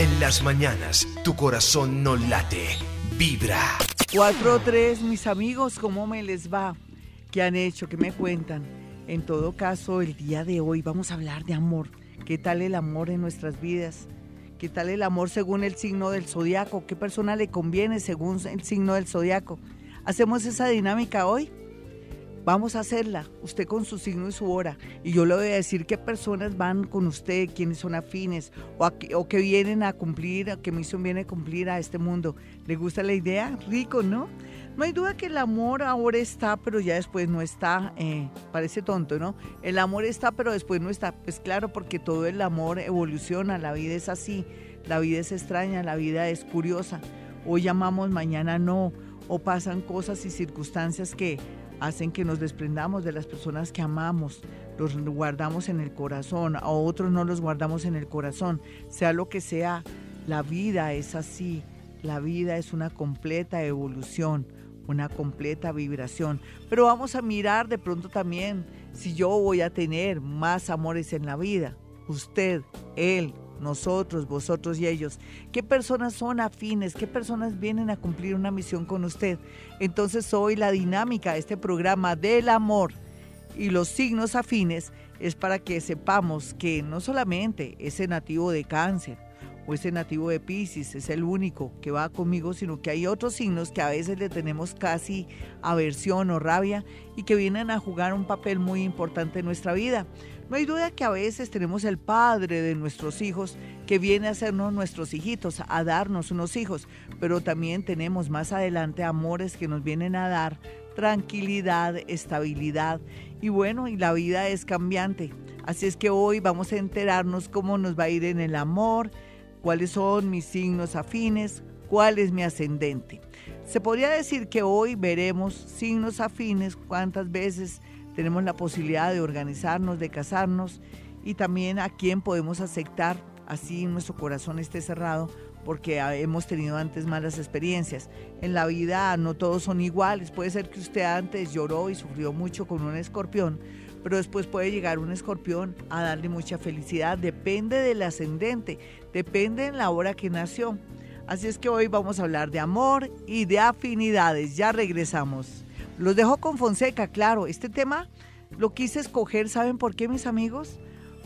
En las mañanas, tu corazón no late, vibra. 4-3, mis amigos, ¿cómo me les va? ¿Qué han hecho? ¿Qué me cuentan? En todo caso, el día de hoy vamos a hablar de amor. ¿Qué tal el amor en nuestras vidas? ¿Qué tal el amor según el signo del zodiaco? ¿Qué persona le conviene según el signo del zodiaco? ¿Hacemos esa dinámica hoy? Vamos a hacerla, usted con su signo y su hora. Y yo le voy a decir qué personas van con usted, quiénes son afines o, o que vienen a cumplir, qué misión viene a cumplir a este mundo. ¿Le gusta la idea? Rico, ¿no? No hay duda que el amor ahora está, pero ya después no está. Eh, parece tonto, ¿no? El amor está, pero después no está. Pues claro, porque todo el amor evoluciona, la vida es así, la vida es extraña, la vida es curiosa. Hoy amamos, mañana no. O pasan cosas y circunstancias que hacen que nos desprendamos de las personas que amamos, los guardamos en el corazón, a otros no los guardamos en el corazón, sea lo que sea, la vida es así, la vida es una completa evolución, una completa vibración, pero vamos a mirar de pronto también si yo voy a tener más amores en la vida, usted, él, nosotros, vosotros y ellos. ¿Qué personas son afines? ¿Qué personas vienen a cumplir una misión con usted? Entonces hoy la dinámica de este programa del amor y los signos afines es para que sepamos que no solamente ese nativo de cáncer o ese nativo de Pisces es el único que va conmigo, sino que hay otros signos que a veces le tenemos casi aversión o rabia y que vienen a jugar un papel muy importante en nuestra vida. No hay duda que a veces tenemos el padre de nuestros hijos que viene a hacernos nuestros hijitos, a darnos unos hijos, pero también tenemos más adelante amores que nos vienen a dar tranquilidad, estabilidad y bueno, y la vida es cambiante. Así es que hoy vamos a enterarnos cómo nos va a ir en el amor, cuáles son mis signos afines, cuál es mi ascendente. Se podría decir que hoy veremos signos afines, cuántas veces tenemos la posibilidad de organizarnos, de casarnos y también a quién podemos aceptar, así nuestro corazón esté cerrado, porque hemos tenido antes malas experiencias. En la vida no todos son iguales. Puede ser que usted antes lloró y sufrió mucho con un escorpión, pero después puede llegar un escorpión a darle mucha felicidad. Depende del ascendente, depende en la hora que nació. Así es que hoy vamos a hablar de amor y de afinidades. Ya regresamos. Los dejo con Fonseca, claro. Este tema lo quise escoger, ¿saben por qué, mis amigos?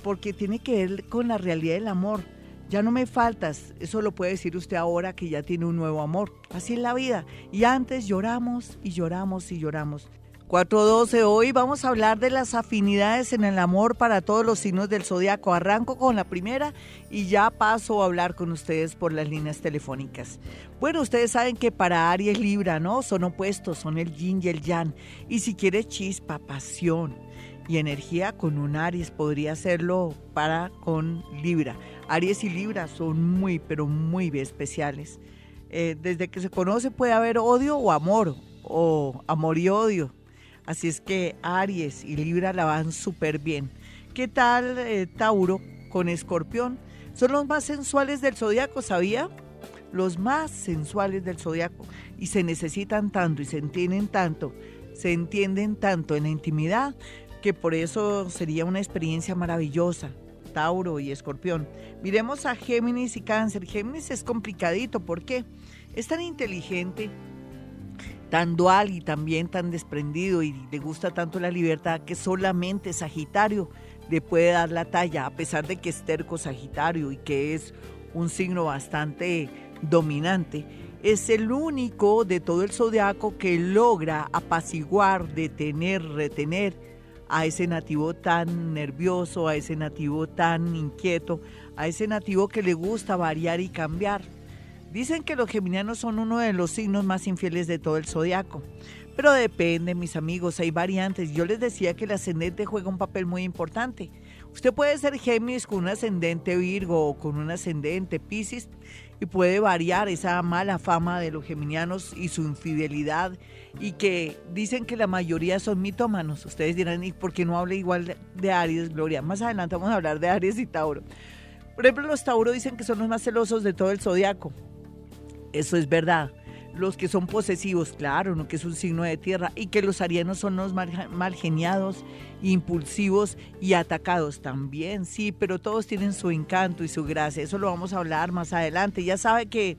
Porque tiene que ver con la realidad del amor. Ya no me faltas, eso lo puede decir usted ahora que ya tiene un nuevo amor. Así es la vida. Y antes lloramos y lloramos y lloramos. 412, hoy vamos a hablar de las afinidades en el amor para todos los signos del zodiaco. Arranco con la primera y ya paso a hablar con ustedes por las líneas telefónicas. Bueno, ustedes saben que para Aries Libra, ¿no? Son opuestos, son el yin y el yang. Y si quiere chispa, pasión y energía con un Aries, podría hacerlo para con Libra. Aries y Libra son muy, pero muy especiales. Eh, desde que se conoce puede haber odio o amor, o amor y odio Así es que Aries y Libra la van súper bien. ¿Qué tal eh, Tauro con Escorpión? Son los más sensuales del zodiaco, ¿sabía? Los más sensuales del zodiaco. Y se necesitan tanto y se entienden tanto, se entienden tanto en la intimidad, que por eso sería una experiencia maravillosa. Tauro y Escorpión. Miremos a Géminis y Cáncer. Géminis es complicadito, ¿por qué? Es tan inteligente, tan dual y también tan desprendido y le gusta tanto la libertad que solamente Sagitario le puede dar la talla, a pesar de que es terco Sagitario y que es un signo bastante dominante, es el único de todo el zodiaco que logra apaciguar, detener, retener a ese nativo tan nervioso, a ese nativo tan inquieto, a ese nativo que le gusta variar y cambiar. Dicen que los geminianos son uno de los signos más infieles de todo el zodiaco. Pero depende, mis amigos, hay variantes. Yo les decía que el ascendente juega un papel muy importante. Usted puede ser Géminis con un ascendente Virgo o con un ascendente Pisces y puede variar esa mala fama de los geminianos y su infidelidad y que dicen que la mayoría son mitómanos. Ustedes dirán, ¿y por qué no habla igual de Aries, Gloria? Más adelante vamos a hablar de Aries y Tauro. Por ejemplo, los Tauro dicen que son los más celosos de todo el zodiaco. Eso es verdad. los que son posesivos, claro, ¿no? que es un signo de tierra, y que los arianos son los mal, mal, geniados, impulsivos y atacados también, sí, pero todos tienen su encanto y su gracia, eso lo vamos a hablar más adelante. Ya sabe que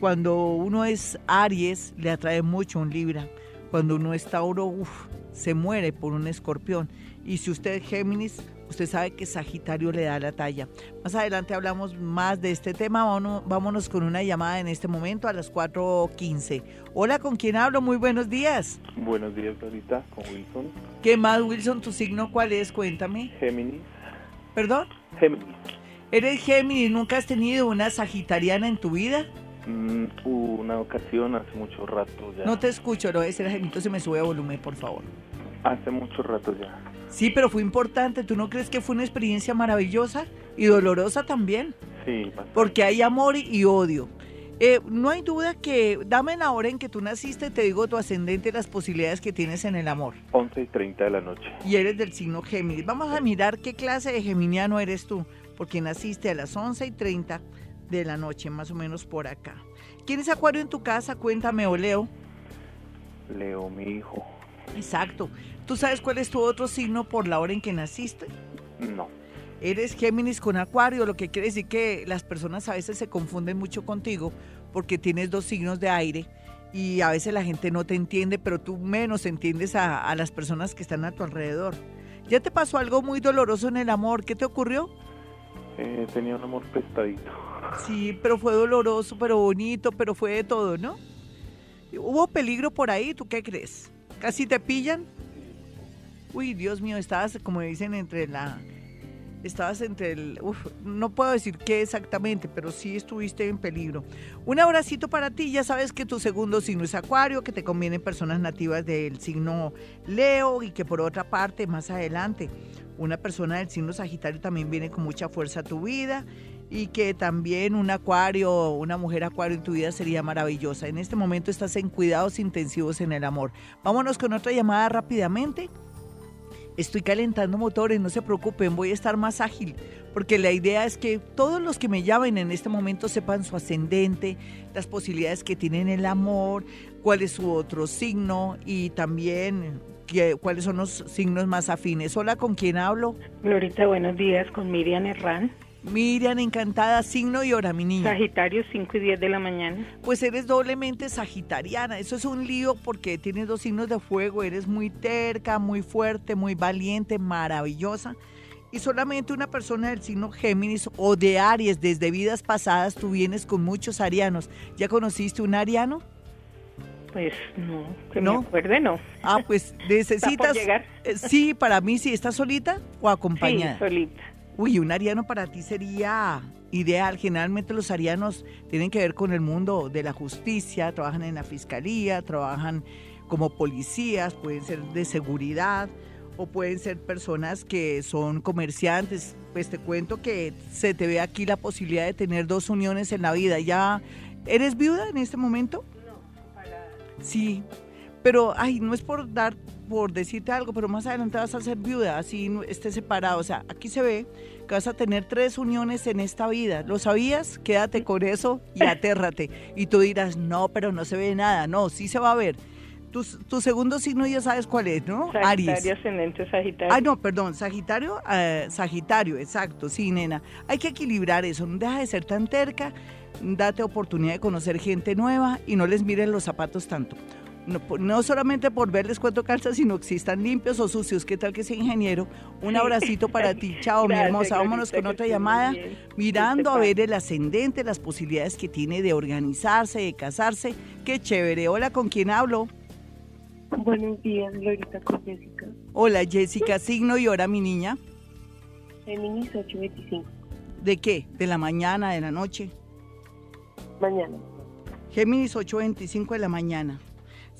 cuando uno es Aries, le atrae mucho un Libra, cuando uno es Tauro, uf, se muere por un escorpión, y si usted es Géminis, Usted sabe que Sagitario le da la talla. Más adelante hablamos más de este tema. Vámonos, con una llamada en este momento a las 4.15. Hola, ¿con quién hablo? Muy buenos días. Buenos días, Clarita, con Wilson. ¿Qué más, Wilson? ¿Tu signo cuál es? Cuéntame. Géminis. ¿Perdón? Géminis. ¿Eres Géminis? ¿Nunca has tenido una Sagitariana en tu vida? Mm, una ocasión hace mucho rato ya. No te escucho, no, ese Géminis, se me sube a volumen, por favor. Hace mucho rato ya. Sí, pero fue importante. ¿Tú no crees que fue una experiencia maravillosa y dolorosa también? Sí. Bastante. Porque hay amor y odio. Eh, no hay duda que, dame la hora en que tú naciste, te digo tu ascendente y las posibilidades que tienes en el amor. 11 y 30 de la noche. Y eres del signo Géminis. Vamos a mirar qué clase de geminiano eres tú, porque naciste a las 11 y 30 de la noche, más o menos por acá. ¿Quién es Acuario en tu casa? Cuéntame, o Leo. Leo, mi hijo. Exacto. ¿Tú sabes cuál es tu otro signo por la hora en que naciste? No. Eres Géminis con Acuario, lo que quiere decir que las personas a veces se confunden mucho contigo porque tienes dos signos de aire y a veces la gente no te entiende, pero tú menos entiendes a, las personas que están a tu alrededor. ¿Ya te pasó algo muy doloroso en el amor? ¿Qué te ocurrió? Eh, tenía un amor prestadito. Sí, pero fue doloroso, pero bonito, pero fue de todo, ¿no? ¿Hubo peligro por ahí? ¿Tú qué crees? ¿Casi te pillan? Uy, Dios mío, estabas, como dicen, entre la... Estabas entre el... Uf, no puedo decir qué exactamente, pero sí estuviste en peligro. Un abracito para ti, ya sabes que tu segundo signo es Acuario, que te convienen personas nativas del signo Leo y que por otra parte, más adelante, una persona del signo Sagitario también viene con mucha fuerza a tu vida y que también un acuario, una mujer acuario en tu vida sería maravillosa. En este momento estás en cuidados intensivos en el amor. Vámonos con otra llamada rápidamente. Estoy calentando motores, no se preocupen, voy a estar más ágil, porque la idea es que todos los que me llamen en este momento sepan su ascendente, las posibilidades que tienen el amor, cuál es su otro signo y también cuáles son los signos más afines. Hola, ¿con quién hablo? Glorita, buenos días, con Miriam Herrán. Miriam, encantada, signo y hora, mi niña. Sagitario, 5 y 10 de la mañana. Pues eres doblemente sagitariana. Eso es un lío porque tienes dos signos de fuego. Eres muy terca, muy fuerte, muy valiente, maravillosa. Y solamente una persona del signo Géminis o de Aries, desde vidas pasadas, tú vienes con muchos arianos. ¿Ya conociste un ariano? Pues no, que ¿No? me acuerde, no. Ah, pues necesitas. llegar? Eh, sí, para mí sí. ¿Estás solita o acompañada? Sí, solita. Uy, un ariano para ti sería ideal. Generalmente los arianos tienen que ver con el mundo de la justicia, trabajan en la fiscalía, trabajan como policías, pueden ser de seguridad o pueden ser personas que son comerciantes. Pues te cuento que se te ve aquí la posibilidad de tener dos uniones en la vida. ¿Ya eres viuda en este momento? No, para... Sí, pero ay, no es por dar por decirte algo, pero más adelante vas a ser viuda, así estés separado. O sea, aquí se ve que vas a tener tres uniones en esta vida. ¿Lo sabías? Quédate con eso y atérrate. Y tú dirás, no, pero no se ve nada. No, sí se va a ver. Tu, tu segundo signo ya sabes cuál es, ¿no? Sagitario, Aries. ascendente Sagitario. Ah, no, perdón, Sagitario, eh, Sagitario, exacto, sí, nena. Hay que equilibrar eso, no deja de ser tan terca, date oportunidad de conocer gente nueva y no les miren los zapatos tanto no, solamente por verles cuánto calza, sino que si están limpios o sucios, ¿qué tal que sea ingeniero? Un abracito para ti. Chao, mi hermosa. Vámonos con otra llamada, mirando a ver el ascendente, las posibilidades que tiene de organizarse, de casarse. Qué chévere. Hola, ¿con quién hablo? Buenos días, Glorita, con Jessica. Hola, Jessica. Signo y hora, mi niña. Géminis 825. ¿De qué? ¿De la mañana, de la noche? Mañana. Géminis 8.25 de la mañana.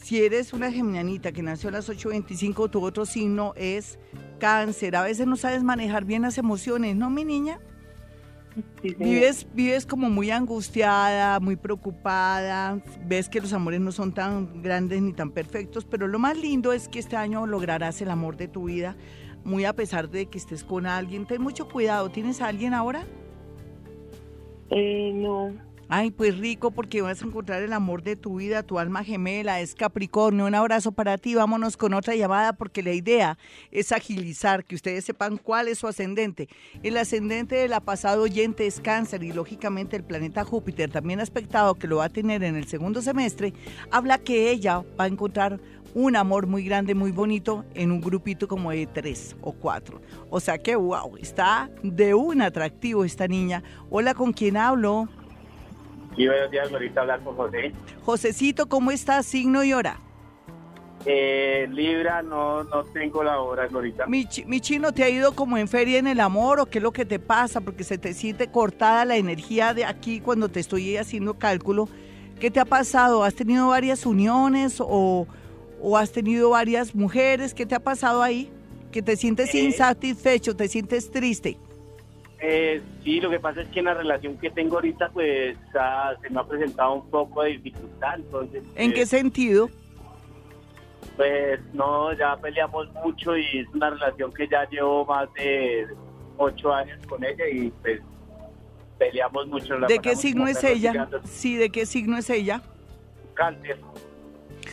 Si eres una geminianita que nació a las 8.25, tu otro signo es cáncer. A veces no sabes manejar bien las emociones, ¿no, mi niña? vives, vives como muy angustiada, muy preocupada, ves que los amores no son tan grandes ni tan perfectos, pero lo más lindo es que este año lograrás el amor de tu vida, muy a pesar de que estés con alguien. Ten mucho cuidado, ¿tienes a alguien ahora? Eh, no. Ay, pues rico porque vas a encontrar el amor de tu vida, tu alma gemela, es Capricornio. Un abrazo para ti, vámonos con otra llamada porque la idea es agilizar, que ustedes sepan cuál es su ascendente. El ascendente de la pasada oyente es cáncer y lógicamente el planeta Júpiter, también aspectado que lo va a tener en el segundo semestre, habla que ella va a encontrar un amor muy grande, muy bonito en un grupito como de tres o cuatro. O sea que, wow, está de un atractivo esta niña. Hola, ¿con quién hablo? Sí, buenos días, ahorita hablar con José. Josecito, ¿cómo estás? Signo y hora. Eh, Libra, no, no tengo la hora, Glorita. Mi, mi chino, ¿te ha ido como en feria en el amor o qué es lo que te pasa? Porque se te siente cortada la energía de aquí cuando te estoy haciendo cálculo. ¿Qué te ha pasado? ¿Has tenido varias uniones o, o has tenido varias mujeres? ¿Qué te ha pasado ahí? ¿Que te sientes Eh. insatisfecho, te sientes triste? Eh, sí, lo que pasa es que en la relación que tengo ahorita, pues ah, se me ha presentado un poco de dificultad. Entonces, ¿En eh, qué sentido? Pues no, ya peleamos mucho y es una relación que ya llevo más de ocho años con ella y pues peleamos mucho. la ¿De qué signo es ella? Sí, ¿de qué signo es ella? Cáncer.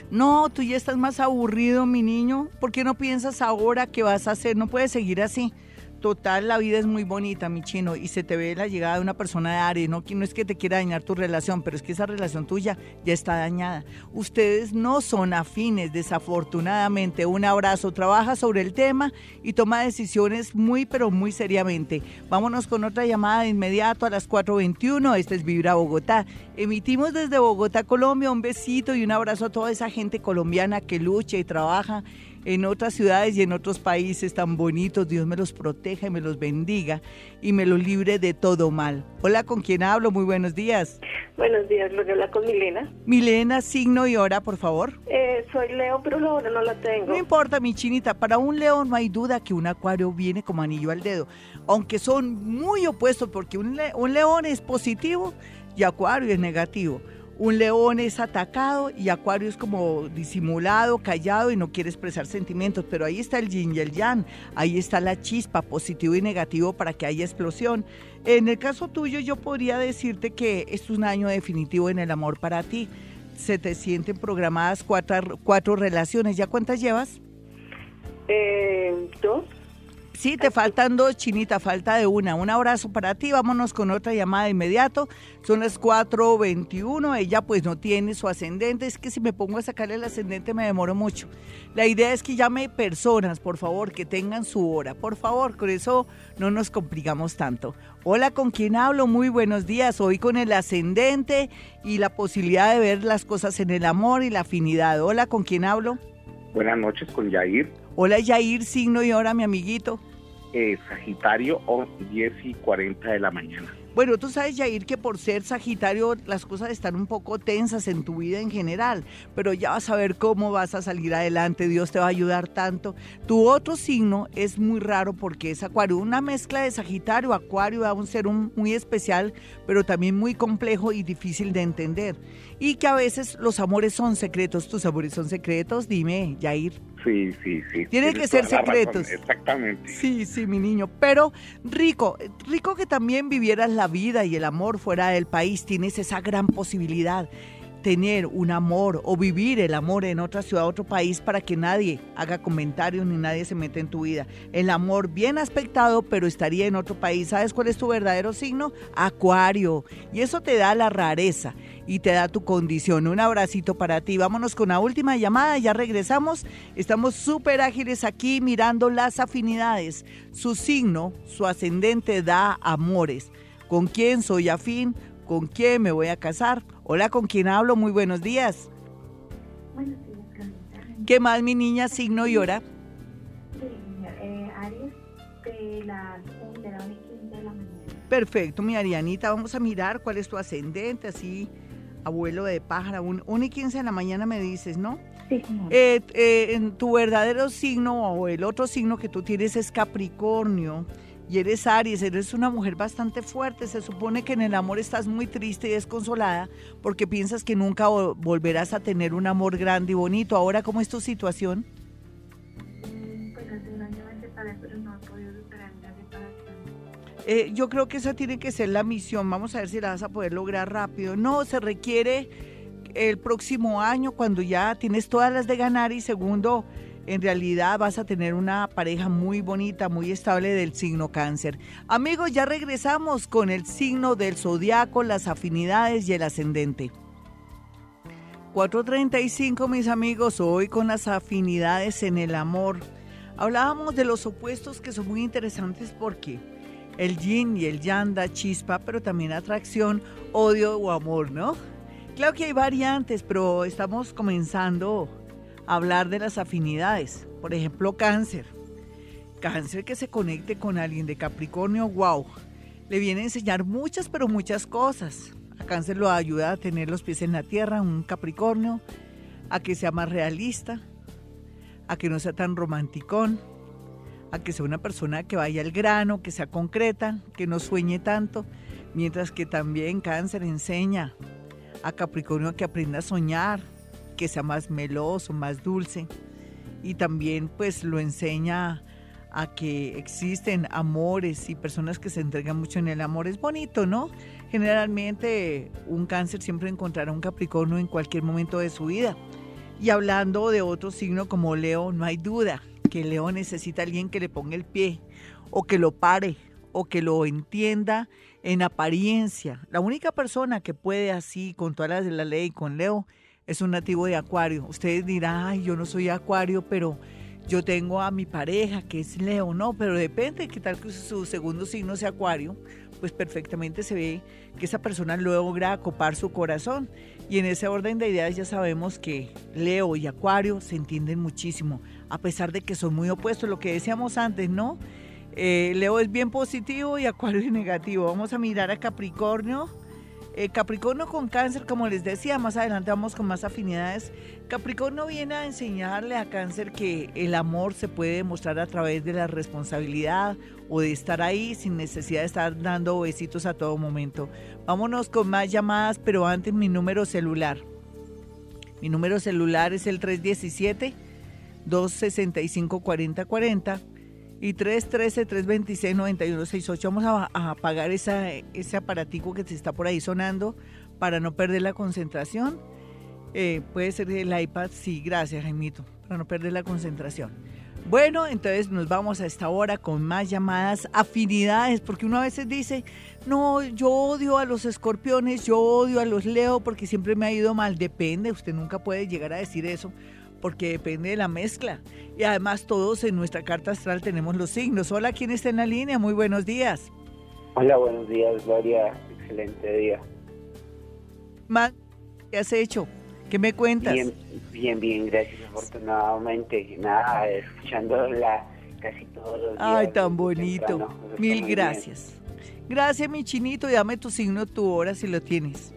No, tú ya estás más aburrido, mi niño. ¿Por qué no piensas ahora qué vas a hacer? No puedes seguir así. Total, la vida es muy bonita, mi chino, y se te ve la llegada de una persona de Aries. No, no es que te quiera dañar tu relación, pero es que esa relación tuya ya está dañada. Ustedes no son afines, desafortunadamente. Un abrazo, trabaja sobre el tema y toma decisiones muy, pero muy seriamente. Vámonos con otra llamada de inmediato a las 4.21. Este es Vibra Bogotá. Emitimos desde Bogotá, Colombia. Un besito y un abrazo a toda esa gente colombiana que lucha y trabaja en otras ciudades y en otros países tan bonitos. Dios me los proteja y me los bendiga y me los libre de todo mal. Hola, ¿con quién hablo? Muy buenos días. Buenos días, lo que habla con Milena. Milena, signo y hora, por favor. Eh, soy Leo, pero la hora no la tengo. No importa, mi chinita, para un león no hay duda que un acuario viene como anillo al dedo, aunque son muy opuestos porque un, le- un león es positivo y acuario es negativo. Un león es atacado y acuario es como disimulado, callado y no quiere expresar sentimientos, pero ahí está el yin y el yang, ahí está la chispa, positivo y negativo para que haya explosión. En el caso tuyo yo podría decirte que es un año definitivo en el amor para ti. Se te sienten programadas cuatro, cuatro relaciones. ¿Ya cuántas llevas? Eh, ¿Dos? Sí, te faltan dos, Chinita, falta de una. Un abrazo para ti, vámonos con otra llamada de inmediato. Son las 4.21, ella pues no tiene su ascendente, es que si me pongo a sacarle el ascendente me demoro mucho. La idea es que llame personas, por favor, que tengan su hora, por favor, con eso no nos complicamos tanto. Hola, ¿con quién hablo? Muy buenos días, hoy con el ascendente y la posibilidad de ver las cosas en el amor y la afinidad. Hola, ¿con quién hablo? Buenas noches con Yair, Hola, Yair, signo y hora, mi amiguito. Eh, Sagitario, 10 y 40 de la mañana. Bueno, tú sabes, Yair, que por ser Sagitario las cosas están un poco tensas en tu vida en general, pero ya vas a ver cómo vas a salir adelante, Dios te va a ayudar tanto. Tu otro signo es muy raro porque es Acuario, una mezcla de Sagitario, Acuario, va a ser un muy especial, pero también muy complejo y difícil de entender. Y que a veces los amores son secretos, tus amores son secretos, dime, Yair. Sí, sí, sí. Tienen que ser razón, secretos. Exactamente. Sí, sí, mi niño. Pero rico, rico que también vivieras la vida y el amor fuera del país. Tienes esa gran posibilidad. Tener un amor o vivir el amor en otra ciudad, otro país, para que nadie haga comentarios ni nadie se meta en tu vida. El amor bien aspectado, pero estaría en otro país. ¿Sabes cuál es tu verdadero signo? Acuario. Y eso te da la rareza y te da tu condición. Un abracito para ti. Vámonos con la última llamada, ya regresamos. Estamos súper ágiles aquí mirando las afinidades. Su signo, su ascendente da amores. ¿Con quién soy afín? ¿Con quién me voy a casar? Hola, ¿con quién hablo? Muy buenos días. Buenos días, Carlita. ¿Qué más, mi niña, signo y hora? Sí, eh, Aries, de las un- de la 1 y 15 de la mañana. Perfecto, mi Arianita. Vamos a mirar cuál es tu ascendente, así, abuelo de pájaro. Un, 1 y 15 de la mañana me dices, ¿no? Sí. Eh, eh, en tu verdadero signo o el otro signo que tú tienes es Capricornio y eres Aries, eres una mujer bastante fuerte. Se supone que en el amor estás muy triste y desconsolada porque piensas que nunca vo- volverás a tener un amor grande y bonito. Ahora, ¿cómo es tu situación? Pues hace un año me separé, pero no he podido superar la separación. Eh, yo creo que esa tiene que ser la misión. Vamos a ver si la vas a poder lograr rápido. No, se requiere el próximo año cuando ya tienes todas las de ganar y segundo, en realidad vas a tener una pareja muy bonita, muy estable del signo cáncer. Amigos, ya regresamos con el signo del zodiaco, las afinidades y el ascendente. 435, mis amigos, hoy con las afinidades en el amor. Hablábamos de los opuestos que son muy interesantes porque el yin y el yang da chispa, pero también atracción, odio o amor, ¿no? Claro que hay variantes, pero estamos comenzando hablar de las afinidades. Por ejemplo, cáncer. Cáncer que se conecte con alguien de Capricornio, wow. Le viene a enseñar muchas, pero muchas cosas. A cáncer lo ayuda a tener los pies en la tierra, un Capricornio, a que sea más realista, a que no sea tan romanticón, a que sea una persona que vaya al grano, que sea concreta, que no sueñe tanto, mientras que también cáncer enseña a Capricornio que aprenda a soñar, que sea más meloso, más dulce. Y también pues lo enseña a que existen amores y personas que se entregan mucho en el amor. Es bonito, ¿no? Generalmente un cáncer siempre encontrará un Capricornio en cualquier momento de su vida. Y hablando de otro signo como Leo, no hay duda que Leo necesita alguien que le ponga el pie o que lo pare o que lo entienda en apariencia. La única persona que puede así, con todas las de la ley, con Leo, es un nativo de Acuario. Ustedes dirán, ay, yo no soy Acuario, pero yo tengo a mi pareja que es Leo. No, pero depende, qué tal que su segundo signo sea Acuario, pues perfectamente se ve que esa persona logra acopar su corazón. Y en ese orden de ideas ya sabemos que Leo y Acuario se entienden muchísimo, a pesar de que son muy opuestos, lo que decíamos antes, ¿no? Eh, Leo es bien positivo y Acuario es negativo. Vamos a mirar a Capricornio. Eh, Capricornio con cáncer, como les decía, más adelante vamos con más afinidades. Capricornio viene a enseñarle a cáncer que el amor se puede demostrar a través de la responsabilidad o de estar ahí sin necesidad de estar dando besitos a todo momento. Vámonos con más llamadas, pero antes mi número celular. Mi número celular es el 317 265 4040 y 313-326-9168. Vamos a, apagar esa, ese aparatico que se está por ahí sonando para no perder la concentración. Eh, puede ser el iPad, sí, gracias Jaimito, para no perder la concentración. Bueno, entonces nos vamos a esta hora con más llamadas, afinidades, porque uno a veces dice, no, yo odio a los escorpiones, yo odio a los leo porque siempre me ha ido mal. Depende, usted nunca puede llegar a decir eso porque depende de la mezcla. Y además todos en nuestra carta astral tenemos los signos. Hola, ¿quién está en la línea? Muy buenos días. Hola, buenos días, Gloria. Excelente día. ¿qué has hecho? ¿Qué me cuentas? Bien, bien, bien, gracias. Afortunadamente, nada, escuchando la casi todos los días. Ay, tan bonito. Mil gracias. Gracias, mi chinito. Dame tu signo, tu hora, si lo tienes.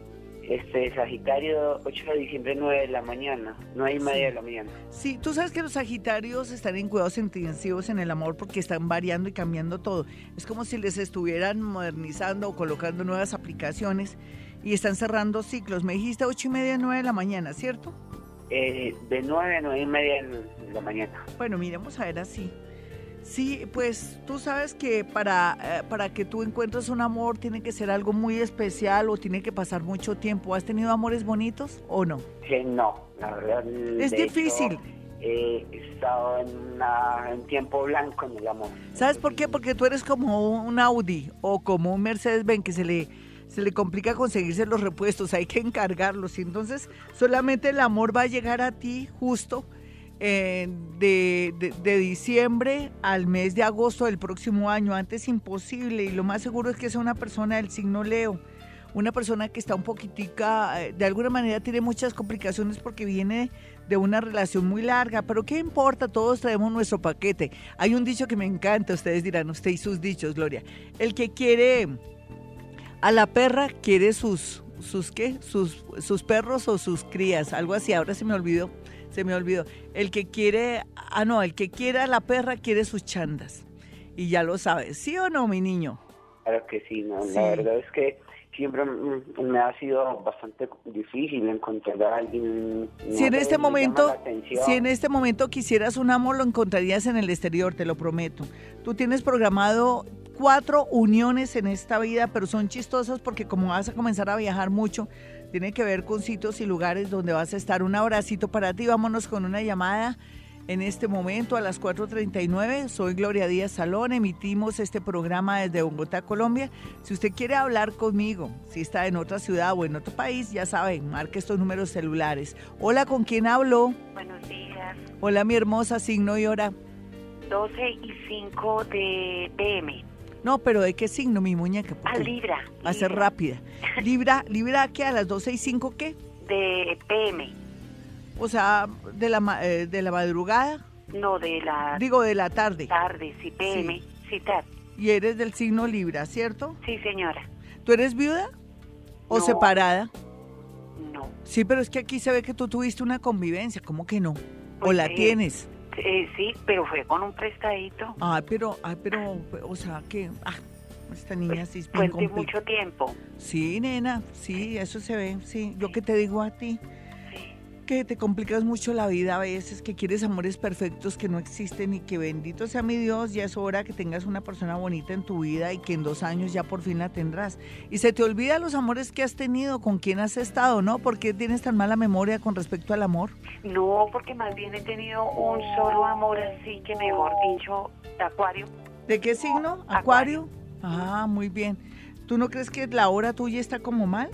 Este, Sagitario, 8 de diciembre, 9 de la mañana, 9 y media de la mañana. Sí, tú sabes que los Sagitarios están en cuidados intensivos en el amor porque están variando y cambiando todo. Es como si les estuvieran modernizando o colocando nuevas aplicaciones y están cerrando ciclos. Me dijiste 8 y media, 9 de la mañana, ¿cierto? Eh, de 9 a 9 y media de la mañana. Bueno, miremos a ver así. Sí, pues tú sabes que para, eh, para que tú encuentres un amor tiene que ser algo muy especial o tiene que pasar mucho tiempo. ¿Has tenido amores bonitos o no? Sí, no, la verdad. Es difícil. he estado en, en tiempo blanco en el amor. ¿Sabes por qué? Porque tú eres como un Audi o como un Mercedes-Benz que se le se le complica conseguirse los repuestos, hay que encargarlos. Y entonces solamente el amor va a llegar a ti justo eh, de, de, diciembre al mes de agosto del próximo año. Antes imposible y lo más seguro es que sea una persona del signo Leo. Una persona que está un poquitica, eh, de alguna manera tiene muchas complicaciones porque viene de una relación muy larga, pero ¿qué importa? Todos traemos nuestro paquete. Hay un dicho que me encanta, ustedes dirán, usted y sus dichos, Gloria. El que quiere a la perra quiere sus, sus qué, sus, sus perros o sus crías, algo así, ahora se me olvidó se me olvidó. El que quiere, ah, no, el que quiere a la perra quiere sus chandas. Y ya lo sabes, ¿sí o no, mi niño? Claro que sí, no, la verdad es que siempre me ha sido bastante difícil encontrar a alguien. Si en este momento, si en este momento quisieras un amor, lo encontrarías en el exterior, te lo prometo. Tú tienes programado cuatro uniones en esta vida, pero son chistosas porque como vas a comenzar a viajar mucho, tiene que ver con sitios y lugares donde vas a estar. Un abracito para ti, vámonos con una llamada en este momento a las 4.39. Soy Gloria Díaz Salón, emitimos este programa desde Bogotá, Colombia. Si usted quiere hablar conmigo, si está en otra ciudad o en otro país, ya saben, marque estos números celulares. Hola, ¿con quién hablo? Buenos días. Hola, mi hermosa, signo y hora. 12 y 5 de PM. No, pero ¿de qué signo, mi muñeca? Ah, Libra. Va a ser rápida. Libra, ¿Libra qué? ¿A las 12 y 5 qué? De PM. O sea, de la, ma- eh, de la madrugada. No, de la Digo, de la tarde. tarde, sí, PM. Sí. Y eres del signo Libra, ¿cierto? Sí, señora. ¿Tú eres viuda o No. separada? No. Sí, pero es que aquí se ve que tú tuviste una convivencia, ¿cómo que no? ¿O Pues, la eh, tienes? Eh, sí, pero fue con un prestadito. Ay, pero, ay, pero, o sea, que, ah, esta niña sí es bien mucho tiempo. Sí, nena, sí, eso se ve, sí. Yo que te digo a ti, que te complicas mucho la vida a veces, que quieres amores perfectos que no existen y que bendito sea mi Dios, ya es hora que tengas una persona bonita en tu vida y que en dos años ya por fin la tendrás. Y se te olvida los amores que has tenido, con quién has estado, ¿no? ¿Por qué tienes tan mala memoria con respecto al amor? No, porque más bien he tenido un solo amor así que mejor dicho, de acuario. ¿De qué signo? ¿Acuario? Ah, muy bien. ¿Tú no crees que la hora tuya está como mal?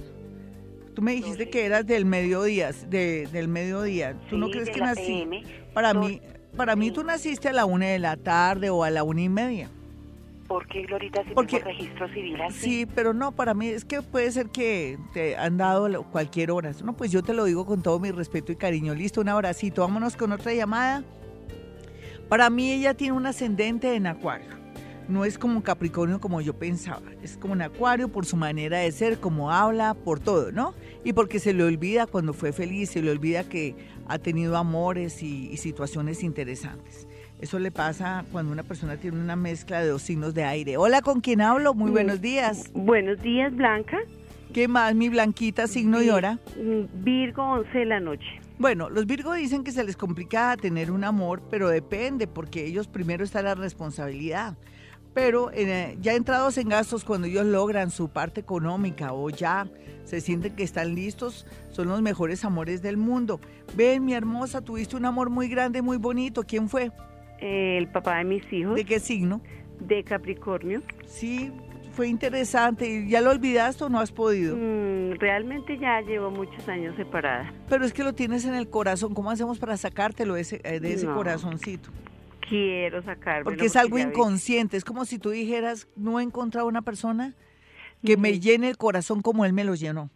Tú me dijiste que eras del mediodía, de, del mediodía. ¿Tú no crees que nací? Para mí, para mí tú naciste a la una de la tarde o a la una y media. Porque Glorita si Porque- registro civil así. Sí, pero no, para mí es que puede ser que te han dado cualquier hora. No, pues yo te lo digo con todo mi respeto y cariño. Listo, un abracito. Vámonos con otra llamada. Para mí ella tiene un ascendente en Acuario. No es como un Capricornio como yo pensaba. Es como un Acuario por su manera de ser, como habla, por todo, ¿no? Y porque se le olvida cuando fue feliz, se le olvida que ha tenido amores y, y situaciones interesantes. Eso le pasa cuando una persona tiene una mezcla de dos signos de aire. Hola, ¿con quién hablo? Muy buenos días. Buenos días, Blanca. ¿Qué más, mi blanquita, signo y hora? Mm, Virgo, 11 de la noche. Bueno, los Virgo dicen que se les complica tener un amor, pero depende, porque ellos primero está la responsabilidad. Pero eh, ya entrados en gastos, cuando ellos logran su parte económica o ya se sienten que están listos, son los mejores amores del mundo. Ven, mi hermosa, tuviste un amor muy grande, muy bonito. ¿Quién fue? El papá de mis hijos. ¿De qué signo? De Capricornio. Sí, fue interesante. ¿Ya lo olvidaste o no has podido? Mm, realmente ya llevo muchos años separada. Pero es que lo tienes en el corazón. ¿Cómo hacemos para sacártelo ese- eh, de ese No. corazoncito? Quiero sacarme. Porque es algo inconsciente. Es como si tú dijeras, no he encontrado una persona que me llene el corazón como él me lo llenó.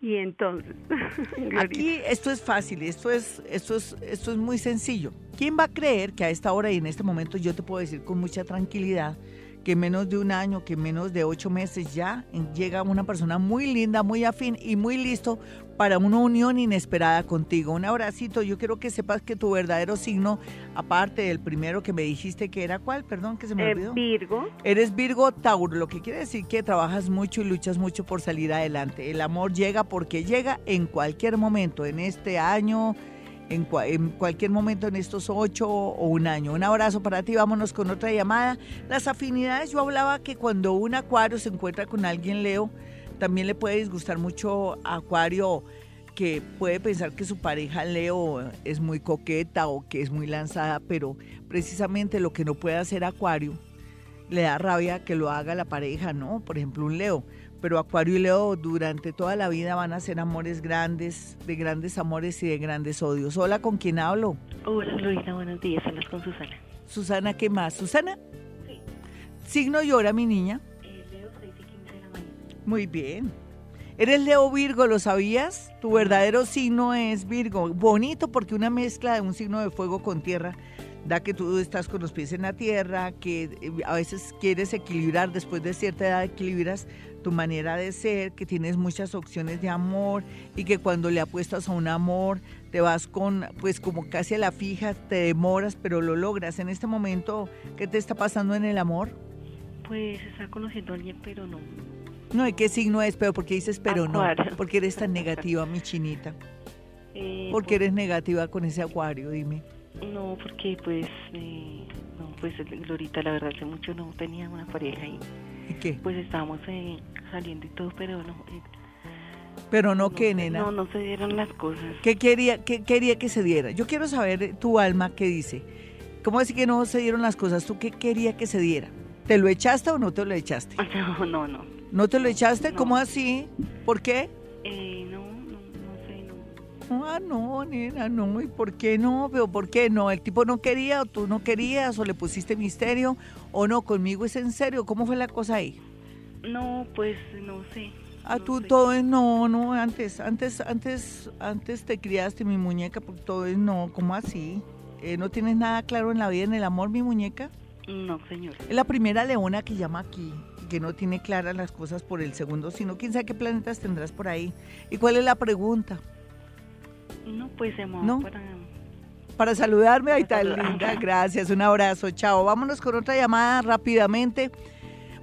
Y entonces, Aquí esto es fácil, esto es, esto es, esto es muy sencillo. ¿Quién va a creer que a esta hora y en este momento yo te puedo decir con mucha tranquilidad que en menos de un año, que en menos de ocho meses ya llega una persona muy linda, muy afín y muy listo para una unión inesperada contigo? Un abracito, yo quiero que sepas que tu verdadero signo, aparte del primero que me dijiste que era cuál, perdón, que se me Eh, olvidó. Virgo. Eres Virgo Tauro, lo que quiere decir que trabajas mucho y luchas mucho por salir adelante. El amor llega porque llega en cualquier momento, en este año, en, cua- en cualquier momento en estos ocho o un año. Un abrazo para ti, vámonos con otra llamada. Las afinidades, yo hablaba que cuando un acuario se encuentra con alguien Leo, también le puede disgustar mucho a Acuario que puede pensar que su pareja Leo es muy coqueta o que es muy lanzada, pero precisamente lo que no puede hacer Acuario le da rabia que lo haga la pareja, ¿no? Por ejemplo, un Leo. Pero Acuario y Leo durante toda la vida van a ser amores grandes, de grandes amores y de grandes odios. Hola, ¿con quién hablo? Hola, Glorita, buenos días. Hablas con Susana. Susana, ¿qué más? ¿Susana? Sí. Signo y hora, mi niña. Muy bien. Eres Leo Virgo, ¿lo sabías? Tu verdadero signo es Virgo. Bonito porque una mezcla de un signo de fuego con tierra da que tú estás con los pies en la tierra, que eh, a veces quieres equilibrar, después de cierta edad equilibras tu manera de ser, que tienes muchas opciones de amor y que cuando le apuestas a un amor te vas con, pues como casi a la fija, te demoras, pero lo logras. En este momento, ¿qué te está pasando en el amor? Pues está conociendo a alguien, pero no. No, ¿de qué signo es? Pero porque dices, pero no. Acuario. Porque eres tan negativa, mi chinita. Eh, ¿Por qué eres negativa con ese acuario? Dime. No, porque pues eh, no. pues Glorita, la verdad, hace mucho no tenía una pareja y... ¿Y qué? Pues estábamos eh, saliendo y todo, pero no... Eh, pero no, que, nena. No, no se dieron las cosas. ¿Qué quería, qué quería que se diera? Yo quiero saber tu alma qué dice. ¿Cómo decir que no se dieron las cosas? ¿Tú qué quería que se diera? ¿Te lo echaste o no te lo echaste? No, no, no. ¿No te lo echaste? ¿Cómo así? ¿Por qué? Eh, no, no, no sé, no. Ah, no, nena, no. ¿Y por qué no? ¿Pero por qué no? ¿El tipo no quería o tú no querías o le pusiste misterio o no? ¿Conmigo es en serio? ¿Cómo fue la cosa ahí? No, pues no sé. Ah, tú todo es no, no, antes, antes, antes, antes te criaste mi muñeca, porque todo es no, ¿cómo así? Eh, ¿No tienes nada claro en la vida, en el amor, mi muñeca? No, señor. Es la primera leona que llama aquí, que no tiene claras las cosas por el segundo, sino quién sabe qué planetas tendrás por ahí. ¿Y cuál es la pregunta? No, pues se ¿No? para... Para saludarme, ahí está linda, gracias, un abrazo, chao. Vámonos con otra llamada rápidamente.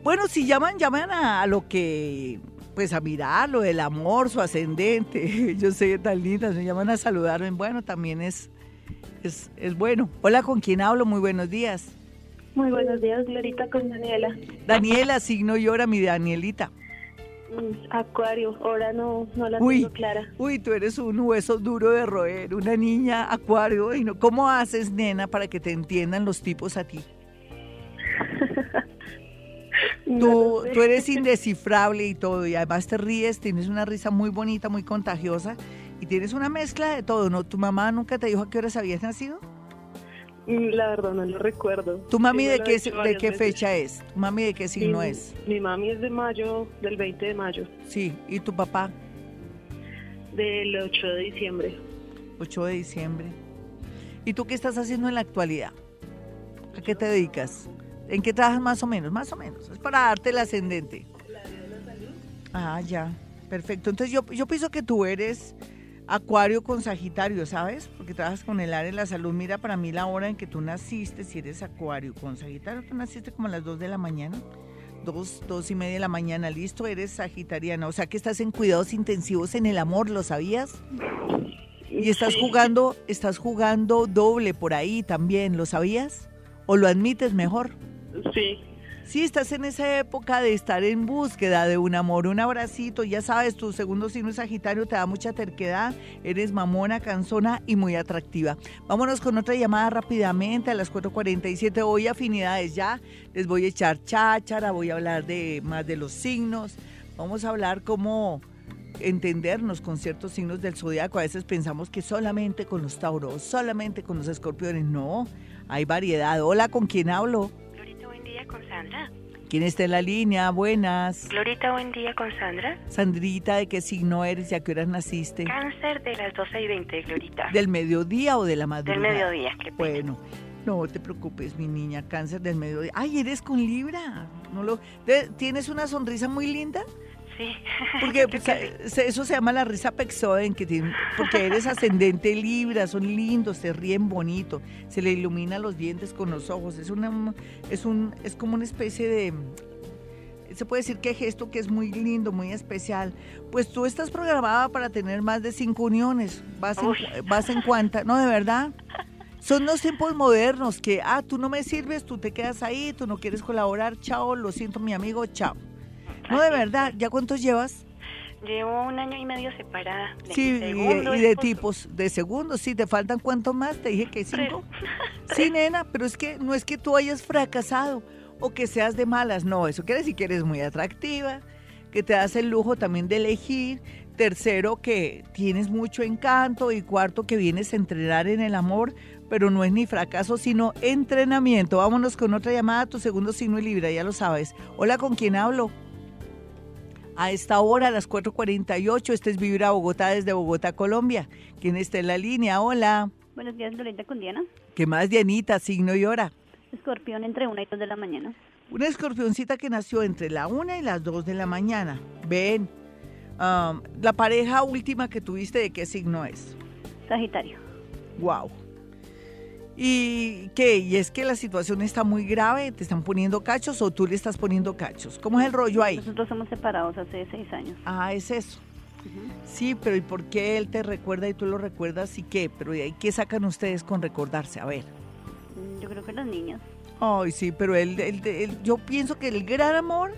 Bueno, si llaman, llaman a, a lo que pues a mirar lo del amor, su ascendente. Yo sé tan lindas, me llaman a saludarme. Bueno, también es, es, es bueno. Hola, ¿con quién hablo? Muy buenos días. Muy buenos días, Glorita, con Daniela. Daniela, signo y hora, mi Danielita. Mm, Acuario, ahora no, no la Uy, tengo clara. uy, tú eres un hueso duro de roer, una niña acuario. Y no, ¿Cómo haces, nena, para que te entiendan los tipos a ti? Tú, tú eres indescifrable y todo, y además te ríes, tienes una risa muy bonita, muy contagiosa, y tienes una mezcla de todo, ¿no? ¿Tu mamá nunca te dijo a qué horas habías nacido? Mm, La verdad no lo recuerdo. ¿Tu mami Sí de qué, de qué veces. fecha es? ¿Tu mami de qué signo Mi- es? Mi mami es de mayo, del 20 de mayo, Sí, ¿y tu papá? del 8 de diciembre. 8 de diciembre. ¿Y tú qué estás haciendo en la actualidad? ¿A qué te dedicas? ¿En qué trabajas más o menos? Más o menos. Es para darte el ascendente. Ah, ya. Perfecto. Entonces yo, yo pienso que tú eres acuario con Sagitario, ¿sabes? Porque trabajas con el área de la salud. Mira, para mí la hora en que tú naciste, si eres acuario con Sagitario, tú naciste como a las 2 de la mañana. Dos, dos y media de la mañana, listo, eres sagitariana. O sea que estás en cuidados intensivos en el amor, ¿lo sabías? Y estás jugando, estás jugando doble por ahí también, ¿lo sabías? ¿O lo admites mejor? Sí. Sí, estás en esa época de estar en búsqueda de un amor, un abracito, ya sabes, tu segundo signo es Sagitario te da mucha terquedad, eres mamona, cansona y muy atractiva. Vámonos con otra llamada rápidamente a las 4.47. Hoy afinidades ya, les voy a echar cháchara, voy a hablar de más de los signos, vamos a hablar cómo entendernos con ciertos signos del zodiaco. A veces pensamos que solamente con los tauros, solamente con los escorpiones. No, hay variedad. Hola, ¿con quién hablo? Con Sandra. ¿Quién está en la línea? Buenas. Glorita, buen día con Sandra. Sandrita, ¿de qué signo eres y a qué horas naciste? Cáncer de las 12 y 20, Glorita. ¿Del mediodía o de la madrugada? Del mediodía, qué pena. Bueno, no te preocupes, mi niña, cáncer del mediodía. Ay, eres con Libra. No lo, ¿te- ¿Tienes una sonrisa muy linda? Sí. Porque pues, se- eso se llama la risa pexoden, que tiene, porque eres ascendente Libra, son lindos, se ríen bonito, se le ilumina los dientes con los ojos, es una es un es como una especie de se puede decir que gesto que es muy lindo, muy especial. Pues tú estás programada para tener más de cinco uniones. Vas en, vas en cuanta, no, de verdad. Son los tiempos modernos que, ah, tú no me sirves, tú te quedas ahí, tú no quieres colaborar, chao, lo siento mi amigo, chao. No, de verdad, ¿ya cuántos llevas? Llevo un año y medio separada. De Sí, y, y de tipos, de segundos, sí, ¿te faltan cuántos más? Te dije que cinco. Sí, nena, pero es que no es que tú hayas fracasado o que seas de malas, no, eso quiere decir que eres muy atractiva, que te das el lujo también de elegir, tercero, que tienes mucho encanto y cuarto, que vienes a entrenar en el amor, pero no es ni fracaso, sino entrenamiento. Vámonos con otra llamada, tu segundo signo y Libra, ya lo sabes. Hola, ¿con quién hablo? A esta hora, a las 4.48, este es Vivir a Bogotá desde Bogotá, Colombia. ¿Quién está en la línea? Hola. Buenos días, Loreta con Diana. ¿Qué más, Dianita? Signo y hora. Escorpión entre 1 y 2 de la mañana. Una escorpioncita que nació entre la 1 y las 2 de la mañana. Ven, am, la pareja última que tuviste, ¿de qué signo es? Sagitario. Wow. ¿Y qué? ¿Y es que la situación está muy grave? ¿Te están poniendo cachos o tú le estás poniendo cachos? ¿Cómo es el rollo ahí? Nosotros somos separados hace seis años. Ah, es eso. Sí, pero ¿y por qué él te recuerda y tú lo recuerdas y qué? Pero ¿y qué sacan ustedes con recordarse? A ver. Mm, Yo creo que los niños. Ay, sí, pero él, él- él- yo pienso que el gran amor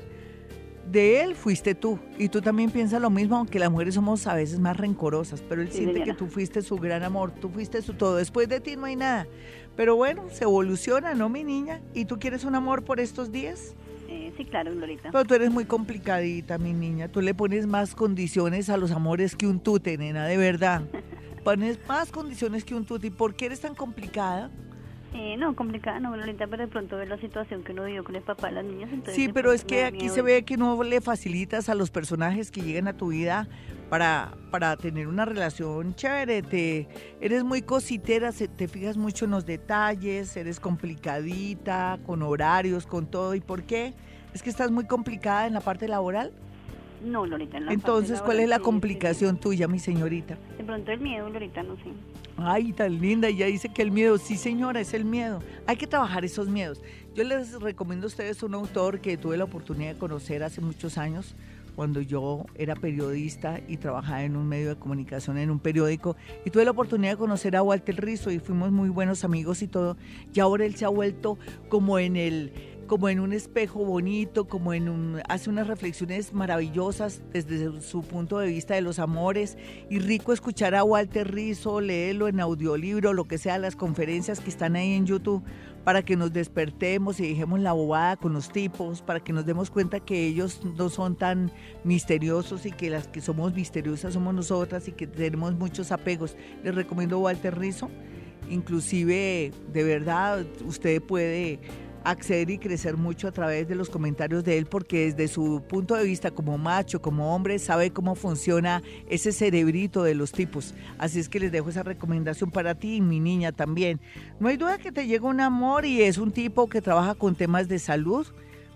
de él fuiste tú. Y tú también piensas lo mismo, aunque las mujeres somos a veces más rencorosas. Pero él Sí, siente señora. que tú fuiste su gran amor, tú fuiste su todo. Después de ti no hay nada. Pero bueno, se evoluciona, ¿no, mi niña? ¿Y tú quieres un amor por estos días? Eh, sí, claro, Glorita. Pero tú eres muy complicadita, mi niña. Tú le pones más condiciones a los amores que un tute, nena, de verdad. Pones más condiciones que un tute. ¿Y por qué eres tan complicada? Eh, no, complicada, no, Glorita, pero de pronto ver la situación que uno vivió con el papá de las niñas. Entonces Sí, pero es que aquí se ve que no le facilitas a los personajes que llegan a tu vida para, para tener una relación chévere. Te, eres muy cositera, se- te fijas mucho en los detalles, eres complicadita, con horarios, con todo. ¿Y por qué? Es que estás muy complicada en la parte laboral. No, Glorita, en la parte Entonces, ¿cuál laboral es la sí, complicación tuya, mi señorita? De pronto el miedo, Glorita, no sé. Ay, tan linda, ella dice que el miedo, sí señora, es el miedo. Hay que trabajar esos miedos. Yo les recomiendo a ustedes un autor que tuve la oportunidad de conocer hace muchos años, cuando yo era periodista y trabajaba en un medio de comunicación, en un periódico, y tuve la oportunidad de conocer a Walter Rizzo y fuimos muy buenos amigos y todo. Y ahora él se ha vuelto como en el como en un espejo bonito, como en un hace unas reflexiones maravillosas desde su punto de vista de los amores y rico escuchar a Walter Rizzo, leerlo en audiolibro, lo que sea, las conferencias que están ahí en YouTube, para que nos despertemos y dejemos la bobada con los tipos, para que nos demos cuenta que ellos no son tan misteriosos y que las que somos misteriosas somos nosotras y que tenemos muchos apegos. Les recomiendo Walter Rizzo, inclusive de verdad usted puede acceder y crecer mucho a través de los comentarios de él porque desde su punto de vista como macho, como hombre, sabe cómo funciona ese cerebrito de los tipos. Así es que les dejo esa recomendación para ti y mi niña también. No hay duda que te llega un amor y es un tipo que trabaja con temas de salud.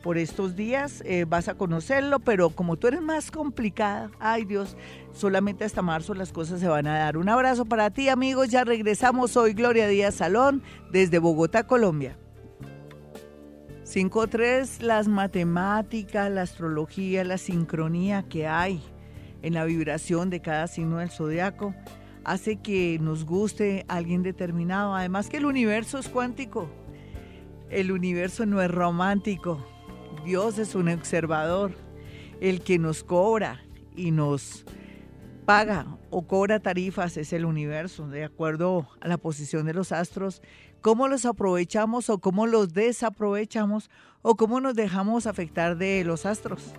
Por estos días eh, vas a conocerlo, pero como tú eres más complicada, ay Dios, solamente hasta marzo las cosas se van a dar. Un abrazo para ti, amigos. Ya regresamos. Soy Gloria Díaz Salón desde Bogotá, Colombia. 5.3, las matemáticas, la astrología, la sincronía que hay en la vibración de cada signo del zodiaco hace que nos guste alguien determinado. Además que el universo es cuántico. El universo no es romántico. Dios es un observador. El que nos cobra y nos paga o cobra tarifas es el universo, de acuerdo a la posición de los astros, cómo los aprovechamos o cómo los desaprovechamos o cómo nos dejamos afectar de los astros.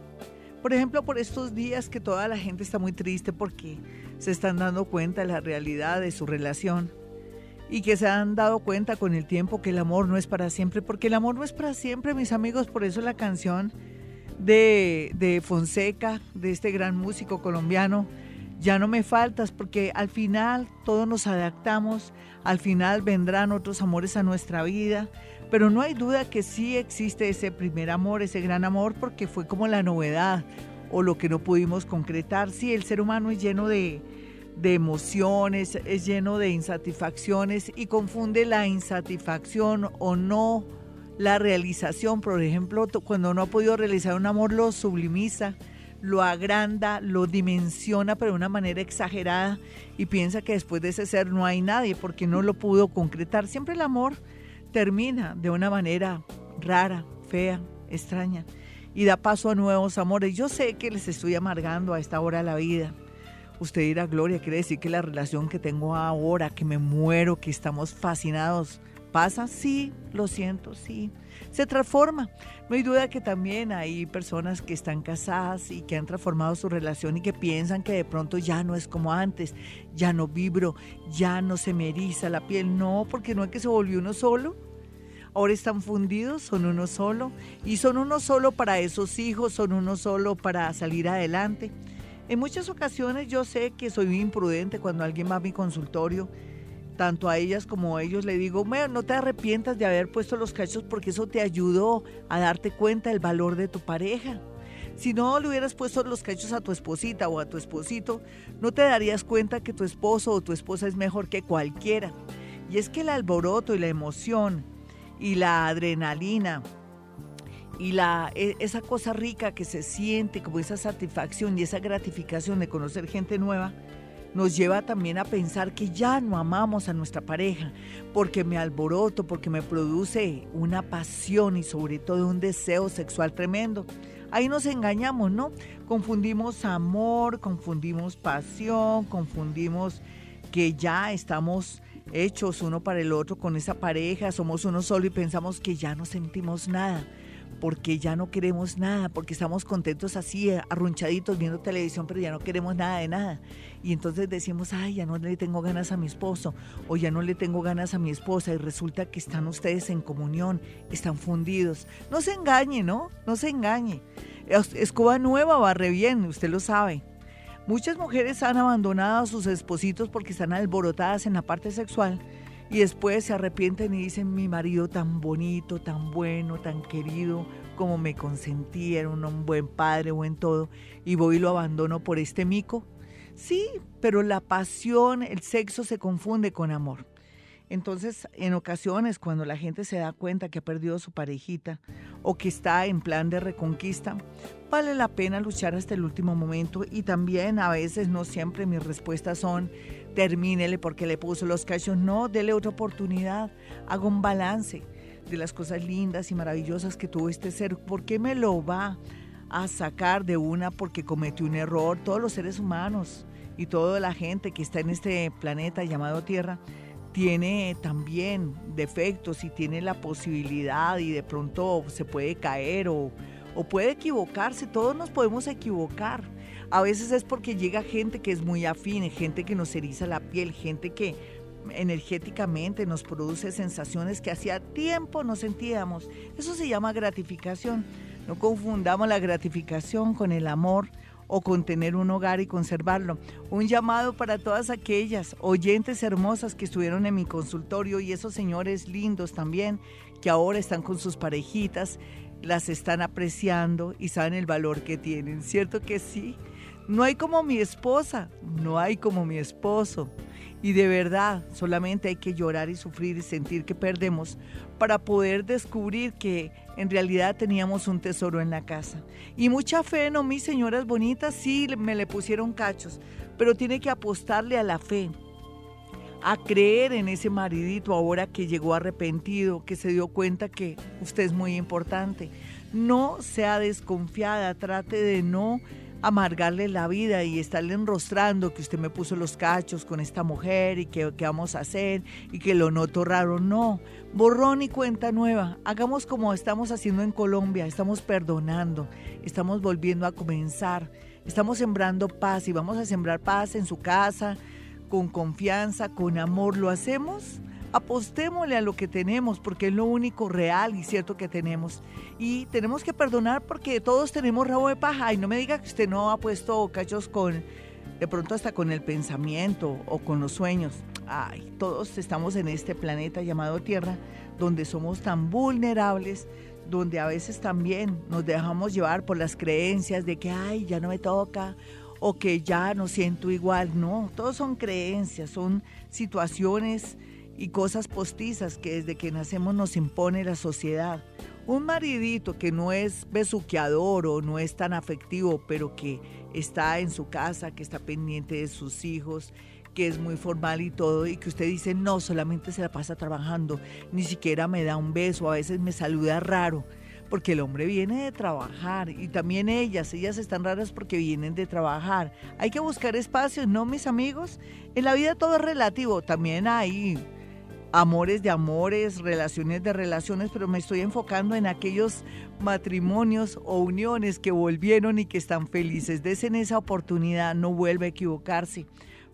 Por ejemplo, por estos días que toda la gente está muy triste porque se están dando cuenta de la realidad de su relación y que se han dado cuenta con el tiempo que el amor no es para siempre, porque el amor no es para siempre, mis amigos, por eso la canción de, de Fonseca, de este gran músico colombiano, ya no me faltas, porque al final todos nos adaptamos, al final vendrán otros amores a nuestra vida, pero no hay duda que sí existe ese primer amor, ese gran amor, porque fue como la novedad o lo que no pudimos concretar. Sí, el ser humano es lleno de, emociones, es lleno de insatisfacciones y confunde la insatisfacción o no la realización. Por ejemplo, cuando no ha podido realizar un amor, lo sublimiza, lo agranda, lo dimensiona, pero de una manera exagerada y piensa que después de ese ser no hay nadie porque no lo pudo concretar. Siempre el amor termina de una manera rara, fea, extraña y da paso a nuevos amores. Yo sé que les estoy amargando a esta hora la vida. Usted dirá, Gloria, quiere decir que la relación que tengo ahora, que me muero, que estamos fascinados, pasa. Sí, lo siento, sí. Se transforma. No hay duda que también hay personas que están casadas y que han transformado su relación y que piensan que de pronto ya no es como antes, ya no vibro, ya no se me eriza la piel. No, porque no es que se volvió uno solo. Ahora están fundidos, son uno solo y son uno solo para esos hijos, son uno solo para salir adelante. En muchas ocasiones yo sé que soy imprudente cuando alguien va a mi consultorio, tanto a ellas como a ellos le digo, "Mira, no te arrepientas de haber puesto los cachos porque eso te ayudó a darte cuenta del valor de tu pareja. Si no le hubieras puesto los cachos a tu esposita o a tu esposito, no te darías cuenta que tu esposo o tu esposa es mejor que cualquiera. Y es que el alboroto y la emoción y la adrenalina y la, e- esa cosa rica que se siente, como esa satisfacción y esa gratificación de conocer gente nueva, nos lleva también a pensar que ya no amamos a nuestra pareja, porque me alboroto, porque me produce una pasión y sobre todo un deseo sexual tremendo. Ahí nos engañamos, ¿no? Confundimos amor, confundimos pasión, confundimos que ya estamos hechos uno para el otro con esa pareja, somos uno solo y pensamos que ya no sentimos nada porque ya no queremos nada, porque estamos contentos así, arrunchaditos viendo televisión, pero ya no queremos nada de nada. Y entonces decimos, ay, ya no le tengo ganas a mi esposo, o ya no le tengo ganas a mi esposa, y resulta que están ustedes en comunión, están fundidos. No se engañe, ¿no? No se engañe. Escoba nueva barre bien, usted lo sabe. Muchas mujeres han abandonado a sus espositos porque están alborotadas en la parte sexual y después se arrepienten y dicen, mi marido tan bonito, tan bueno, tan querido, como me consentía, era un buen padre, buen todo, y voy y lo abandono por este mico. Sí, pero la pasión, el sexo se confunde con amor. Entonces, en ocasiones, cuando la gente se da cuenta que ha perdido su parejita o que está en plan de reconquista, vale la pena luchar hasta el último momento y también a veces, no siempre mis respuestas son, termínele porque le puso los cachos. No, dele otra oportunidad. Haga un balance de las cosas lindas y maravillosas que tuvo este ser. ¿Por qué me lo va a sacar de una porque cometió un error? Todos los seres humanos y toda la gente que está en este planeta llamado Tierra tiene también defectos y tiene la posibilidad y de pronto se puede caer o, o puede equivocarse. Todos nos podemos equivocar a veces es porque llega gente que es muy afín, gente que nos eriza la piel, gente que energéticamente nos produce sensaciones que hacía tiempo no sentíamos. Eso se llama gratificación. No confundamos la gratificación con el amor o con tener un hogar y conservarlo. Un llamado para todas aquellas oyentes hermosas que estuvieron en mi consultorio y esos señores lindos también que ahora están con sus parejitas, las están apreciando y saben el valor que tienen. ¿Cierto que sí? No hay como mi esposa, no hay como mi esposo. Y de verdad, solamente hay que llorar y sufrir y sentir que perdemos para poder descubrir que en realidad teníamos un tesoro en la casa. Y mucha fe, no, mis señoras bonitas, sí me le pusieron cachos, pero tiene que apostarle a la fe, a creer en ese maridito ahora que llegó arrepentido, que se dio cuenta que usted es muy importante. No sea desconfiada, trate de no amargarle la vida y estarle enrostrando que usted me puso los cachos con esta mujer y que vamos a hacer y que lo noto raro. No, borrón y cuenta nueva. Hagamos como estamos haciendo en Colombia, estamos perdonando, estamos volviendo a comenzar, estamos sembrando paz y vamos a sembrar paz en su casa, con confianza, con amor. ¿Lo hacemos? Apostémosle a lo que tenemos, porque es lo único real y cierto que tenemos. Y tenemos que perdonar porque todos tenemos rabo de paja. Y no me diga que usted no ha puesto cachos con, de pronto hasta con el pensamiento o con los sueños. Ay, todos estamos en este planeta llamado Tierra, donde somos tan vulnerables, donde a veces también nos dejamos llevar por las creencias de que, ay, ya no me toca, o que ya no siento igual. No, todos son creencias, son situaciones y cosas postizas que desde que nacemos nos impone la sociedad. Un maridito que no es besuqueador o no es tan afectivo, pero que está en su casa, que está pendiente de sus hijos, que es muy formal y todo, y que usted dice, no, solamente se la pasa trabajando, ni siquiera me da un beso, a veces me saluda raro, porque el hombre viene de trabajar y también ellas, ellas están raras porque vienen de trabajar. Hay que buscar espacios, ¿no, mis amigos? En la vida todo es relativo, también hay amores de amores, relaciones de relaciones, pero me estoy enfocando en aquellos matrimonios o uniones que volvieron y que están felices. Desen esa oportunidad, no vuelve a equivocarse,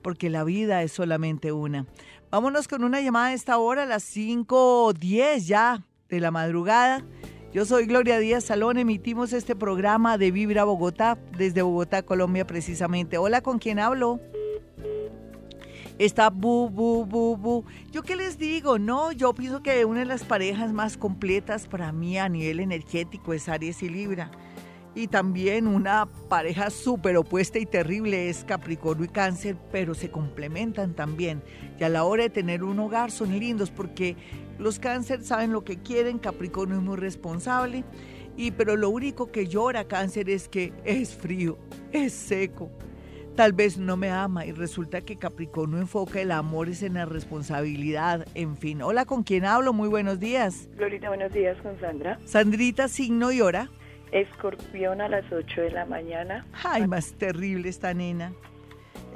porque la vida es solamente una. Vámonos con una llamada a esta hora, a las 5.10 ya de la madrugada. Yo soy Gloria Díaz Salón, emitimos este programa de Vibra Bogotá, desde Bogotá, Colombia precisamente. Hola, ¿con quién hablo? Está bu, bu, bu, bu. Yo qué les digo, no, yo pienso que una de las parejas más completas para mí a nivel energético es Aries y Libra. Y también una pareja súper opuesta y terrible es Capricornio y Cáncer, pero se complementan también. Y a la hora de tener un hogar son lindos porque los Cáncer saben lo que quieren, Capricornio es muy responsable. Y pero lo único que llora Cáncer es que es frío, es seco, tal vez no me ama y resulta que Capricornio enfoca el amor es en la responsabilidad, en fin. Hola, ¿con quién hablo? Muy buenos días. Glorita, buenos días con Sandra. Sandrita, signo y hora. Escorpión a las 8 de la mañana. Ay, más terrible esta nena.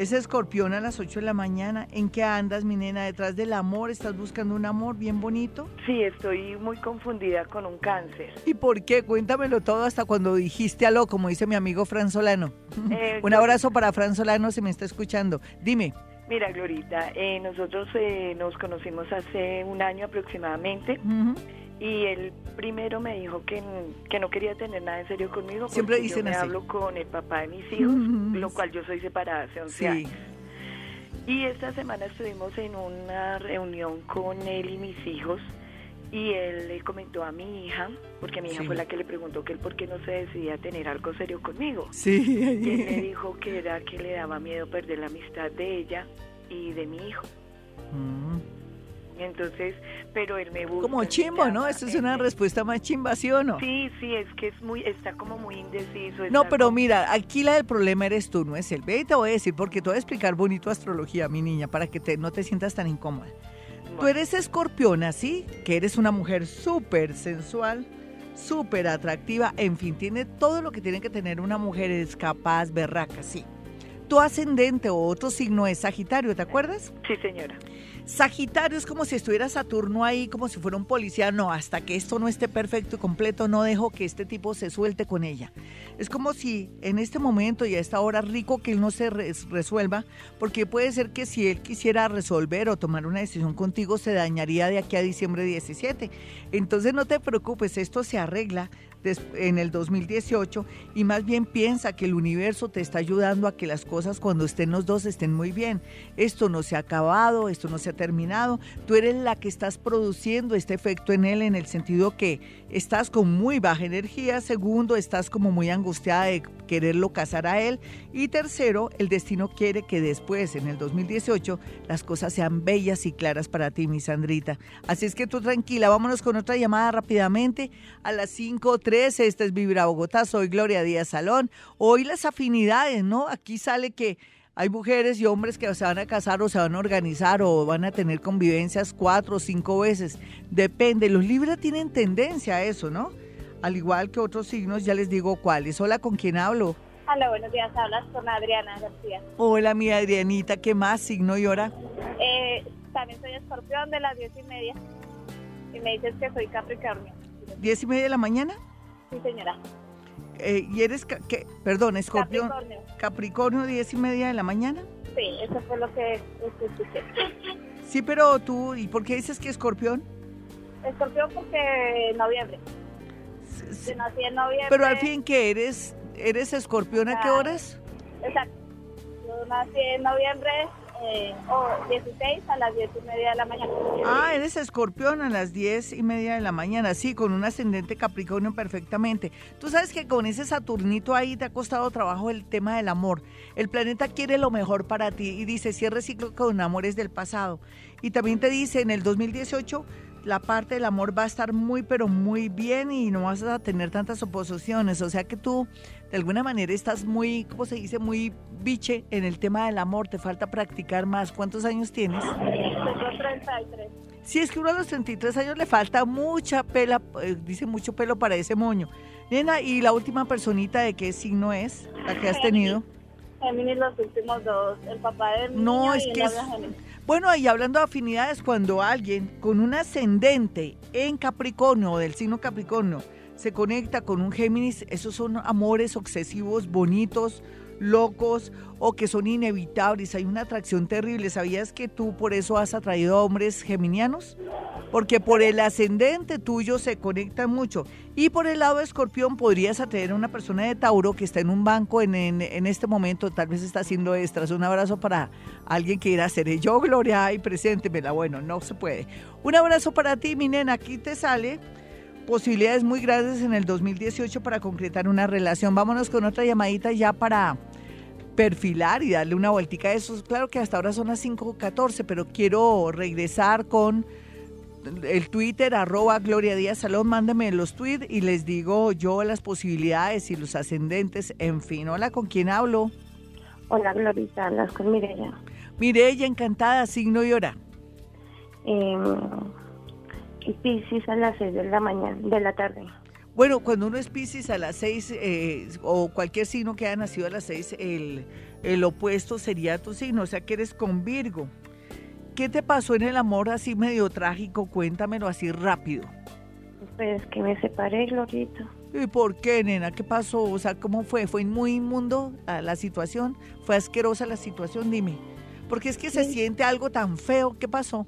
Es escorpión a las 8 de la mañana. ¿En qué andas, mi nena? ¿Detrás del amor? ¿Estás buscando un amor bien bonito? Sí, estoy muy confundida con un cáncer. ¿Y por qué? Cuéntamelo todo hasta cuando dijiste algo, como dice mi amigo Fran Solano. Eh, un abrazo para Fran Solano si me está escuchando. Dime. Mira, Glorita, eh, nosotros eh, nos conocimos hace un año aproximadamente. Y el primero me dijo que, que no quería tener nada en serio conmigo. Siempre porque dicen yo me así. hablo con el papá de mis hijos, lo cual yo soy separada hace 11 Sí. años. Y esta semana estuvimos en una reunión con él y mis hijos y él le comentó a mi hija, porque mi hija Sí. fue la que le preguntó que él por qué no se decidía a tener algo serio conmigo. Sí. Y él me dijo que era que le daba miedo perder la amistad de ella y de mi hijo. Mm. Entonces, pero él me busca. Como chimbo, ¿no? Esa es una respuesta más chimba, ¿sí o no? Sí, sí, es que es muy, está como muy indeciso. No, pero como- mira, aquí la del problema eres tú, no es él. Ve y te voy a decir, porque te voy a explicar bonito astrología, mi niña, para que te, no te sientas tan incómoda. Tú eres escorpiona, ¿sí? Que eres una mujer súper sensual, súper atractiva, en fin, tiene todo lo que tiene que tener una mujer, es capaz, berraca, sí. Tu ascendente o otro signo es Sagitario, ¿te acuerdas? Sí, señora. Sagitario es como si estuviera Saturno ahí, como si fuera un policía. No, hasta que esto no esté perfecto y completo, no dejo que este tipo se suelte con ella. Es como si en este momento y a esta hora rico que él no se res- resuelva, porque puede ser que si él quisiera resolver o tomar una decisión contigo, se dañaría de aquí a diciembre 17. Entonces no te preocupes, esto se arregla en el 2018 y más bien piensa que el universo te está ayudando a que las cosas cuando estén los dos estén muy bien. Esto no se ha acabado, esto no se ha terminado. Tú eres la que estás produciendo este efecto en él en el sentido que estás con muy baja energía. Segundo, estás como muy angustiada de quererlo casar a él. Y tercero, el destino quiere que después, en el 2018, las cosas sean bellas y claras para ti, mi Sandrita. Así es que tú tranquila, vámonos con otra llamada rápidamente a las 5.13. Este es Vibra Bogotá, soy Gloria Díaz Salón. Hoy las afinidades, ¿no? Aquí sale que hay mujeres y hombres que se van a casar o se van a organizar o van a tener convivencias cuatro o cinco veces. Depende, los Libra tienen tendencia a eso, ¿no? Al igual que otros signos, ya les digo cuáles. Hola, ¿con quién hablo? Hola, buenos días. Hablas con Adriana García. Hola, mi Adrianita, ¿qué más? Signo y hora. Eh, también soy escorpión de las diez y media. Y me dices que soy Capricornio. ¿Diez y media de la mañana? Sí, señora. Eh, ¿Y eres, qué? Perdón, escorpión. Capricornio. Capricornio, diez y media de la mañana. Sí, eso fue lo que este, escuché. Sí, pero tú, ¿y por qué dices que escorpión? Escorpión porque noviembre. Yo nací en noviembre. Pero al fin, ¿qué eres? ¿Eres escorpión a qué Ah, horas? Exacto. Yo nací en noviembre eh, o 16 a las 10 y media de la mañana. Ah, eres escorpión a las diez y media de la mañana, sí, con un ascendente Capricornio perfectamente. Tú sabes que con ese Saturnito ahí te ha costado trabajo el tema del amor. El planeta quiere lo mejor para ti y dice, cierre ciclo con amores del pasado. Y también te dice, en el 2018 la parte del amor va a estar muy, pero muy bien y no vas a tener tantas oposiciones. O sea que tú, de alguna manera, estás muy, ¿cómo se dice? Muy biche en el tema del amor. Te falta practicar más. ¿Cuántos años tienes? Tengo 33. Sí, es que uno a los 33 años le falta mucha pela, eh, dice mucho pelo para ese moño. Nena, ¿y la última personita de qué signo es la que has tenido? Géminis los últimos dos. El papá del No, niño es y que el. Bueno, y hablando de afinidades, cuando alguien con un ascendente en Capricornio o del signo Capricornio se conecta con un Géminis, esos son amores obsesivos, bonitos, locos o que son inevitables. Hay una atracción terrible. ¿Sabías que tú por eso has atraído a hombres geminianos? Porque por el ascendente tuyo se conectan mucho. Y por el lado de escorpión podrías atraer a una persona de Tauro que está en un banco en, en, este momento, tal vez está haciendo extras. Un abrazo para alguien que quiera hacer yo, Gloria, ay, preséntemela. Bueno, no se puede. Un abrazo para ti, mi nena. Aquí te sale posibilidades muy grandes en el 2018 para concretar una relación. Vámonos con otra llamadita ya para perfilar y darle una vueltica a eso. Claro que hasta ahora son las 5.14, pero quiero regresar con el Twitter, arroba Gloria Díaz Salón, mándame los tweets y les digo yo las posibilidades y los ascendentes, en fin. Hola, ¿con quién hablo? Hola, Glorita, hablas con Mireya. Mireya, encantada, signo y hora. Eh, Piscis a las 6 de la mañana, de la tarde. Bueno, cuando uno es Piscis a las 6 eh, o cualquier signo que haya nacido a las 6, el, el opuesto sería tu signo, o sea que eres con Virgo. ¿Qué te pasó en el amor así medio trágico? Cuéntamelo así rápido. Pues que me separé, Glorita. ¿Y por qué, nena? ¿Qué pasó? O sea, ¿cómo fue? ¿Fue muy inmundo la situación? ¿Fue asquerosa la situación? Dime. Porque es que se siente algo tan feo. ¿Qué pasó?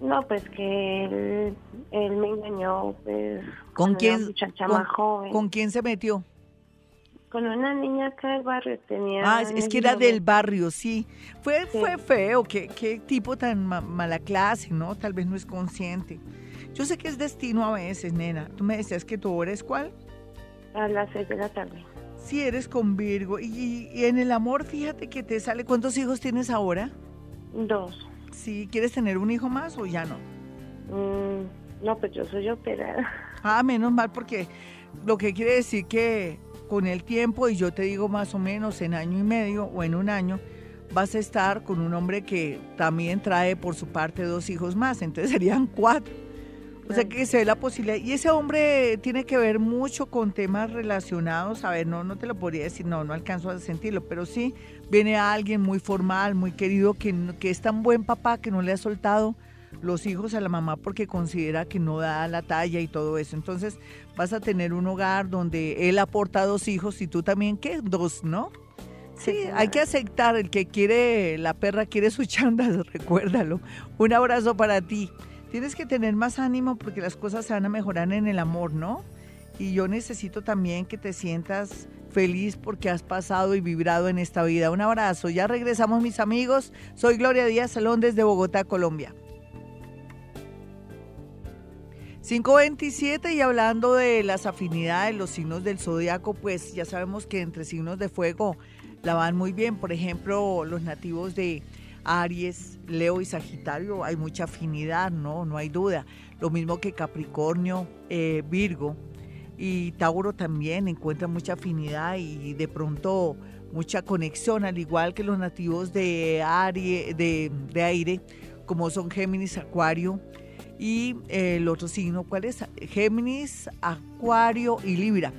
No, pues que él, él me engañó, pues. ¿Con quién? muchacha con, más joven. ¿Con quién se metió? Con una niña acá del barrio. Tenía. Ah, es, es que era del barrio, sí. Fue, fue feo. ¿Qué, qué tipo tan ma mala clase, ¿no? Tal vez no es consciente. Yo sé que es destino a veces, nena. Tú me decías que tú eres cuál? A las seis de la tarde. Sí, eres con Virgo. Y, y, en el amor, fíjate que te sale. ¿Cuántos hijos tienes ahora? Dos. Sí, ¿quieres tener un hijo más o ya no? Mm, no, pues yo soy operada. Ah, menos mal, porque lo que quiere decir que con el tiempo, y yo te digo más o menos en año y medio o en un año, vas a estar con un hombre que también trae por su parte dos hijos más, entonces serían cuatro. O sea que se ve la posibilidad. Y ese hombre tiene que ver mucho con temas relacionados. A ver, no, no te lo podría decir, no, no alcanzo a sentirlo, pero sí viene alguien muy formal, muy querido, que, que es tan buen papá que no le ha soltado los hijos a la mamá porque considera que no da la talla y todo eso. Entonces vas a tener un hogar donde él aporta dos hijos y tú también, ¿qué? Dos, ¿no? Sí, hay que aceptar, el que quiere, la perra quiere su chanda, recuérdalo. Un abrazo para ti. Tienes que tener más ánimo porque las cosas se van a mejorar en el amor, ¿no? Y yo necesito también que te sientas feliz porque has pasado y vibrado en esta vida. Un abrazo. Ya regresamos, mis amigos. Soy Gloria Díaz Salón desde Bogotá, Colombia. 527 y hablando de las afinidades, los signos del zodiaco, pues ya sabemos que entre signos de fuego la van muy bien. Por ejemplo, los nativos de Aries, Leo y Sagitario, hay mucha afinidad, ¿no? No hay duda. Lo mismo que Capricornio, eh, Virgo y Tauro también encuentran mucha afinidad y de pronto mucha conexión, al igual que los nativos de, Aries, de, de aire, como son Géminis, Acuario y eh, el otro signo, ¿cuál es? Géminis, Acuario y Libra.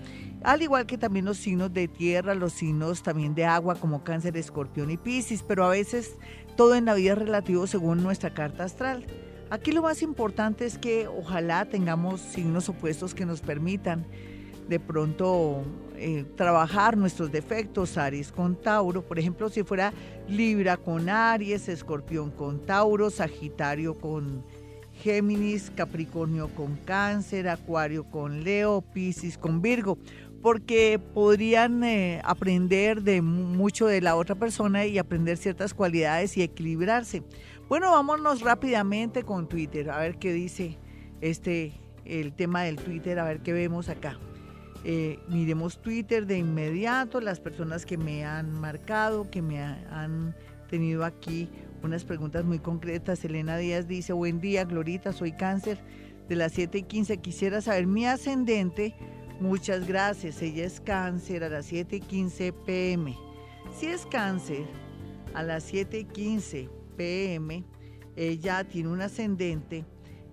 Al igual que también los signos de tierra, los signos también de agua como cáncer, escorpión y piscis, pero a veces todo en la vida es relativo según nuestra carta astral. Aquí lo más importante es que ojalá tengamos signos opuestos que nos permitan de pronto eh, trabajar nuestros defectos, Aries con Tauro, por ejemplo, si fuera Libra con Aries, Escorpión con Tauro, Sagitario con Géminis, Capricornio con Cáncer, Acuario con Leo, Piscis con Virgo, porque podrían eh, aprender de mucho de la otra persona y aprender ciertas cualidades y equilibrarse. Bueno, vámonos rápidamente con Twitter, a ver qué dice este el tema del Twitter, a ver qué vemos acá. Eh, miremos Twitter de inmediato, las personas que me han marcado, que me han tenido aquí unas preguntas muy concretas. Elena Díaz dice, buen día, Glorita, soy cáncer de las 7 y 15. Quisiera saber mi ascendente. Muchas gracias. Ella es cáncer a las 7 y 15 pm. Si es cáncer a las 7 y 15 pm, ella tiene un ascendente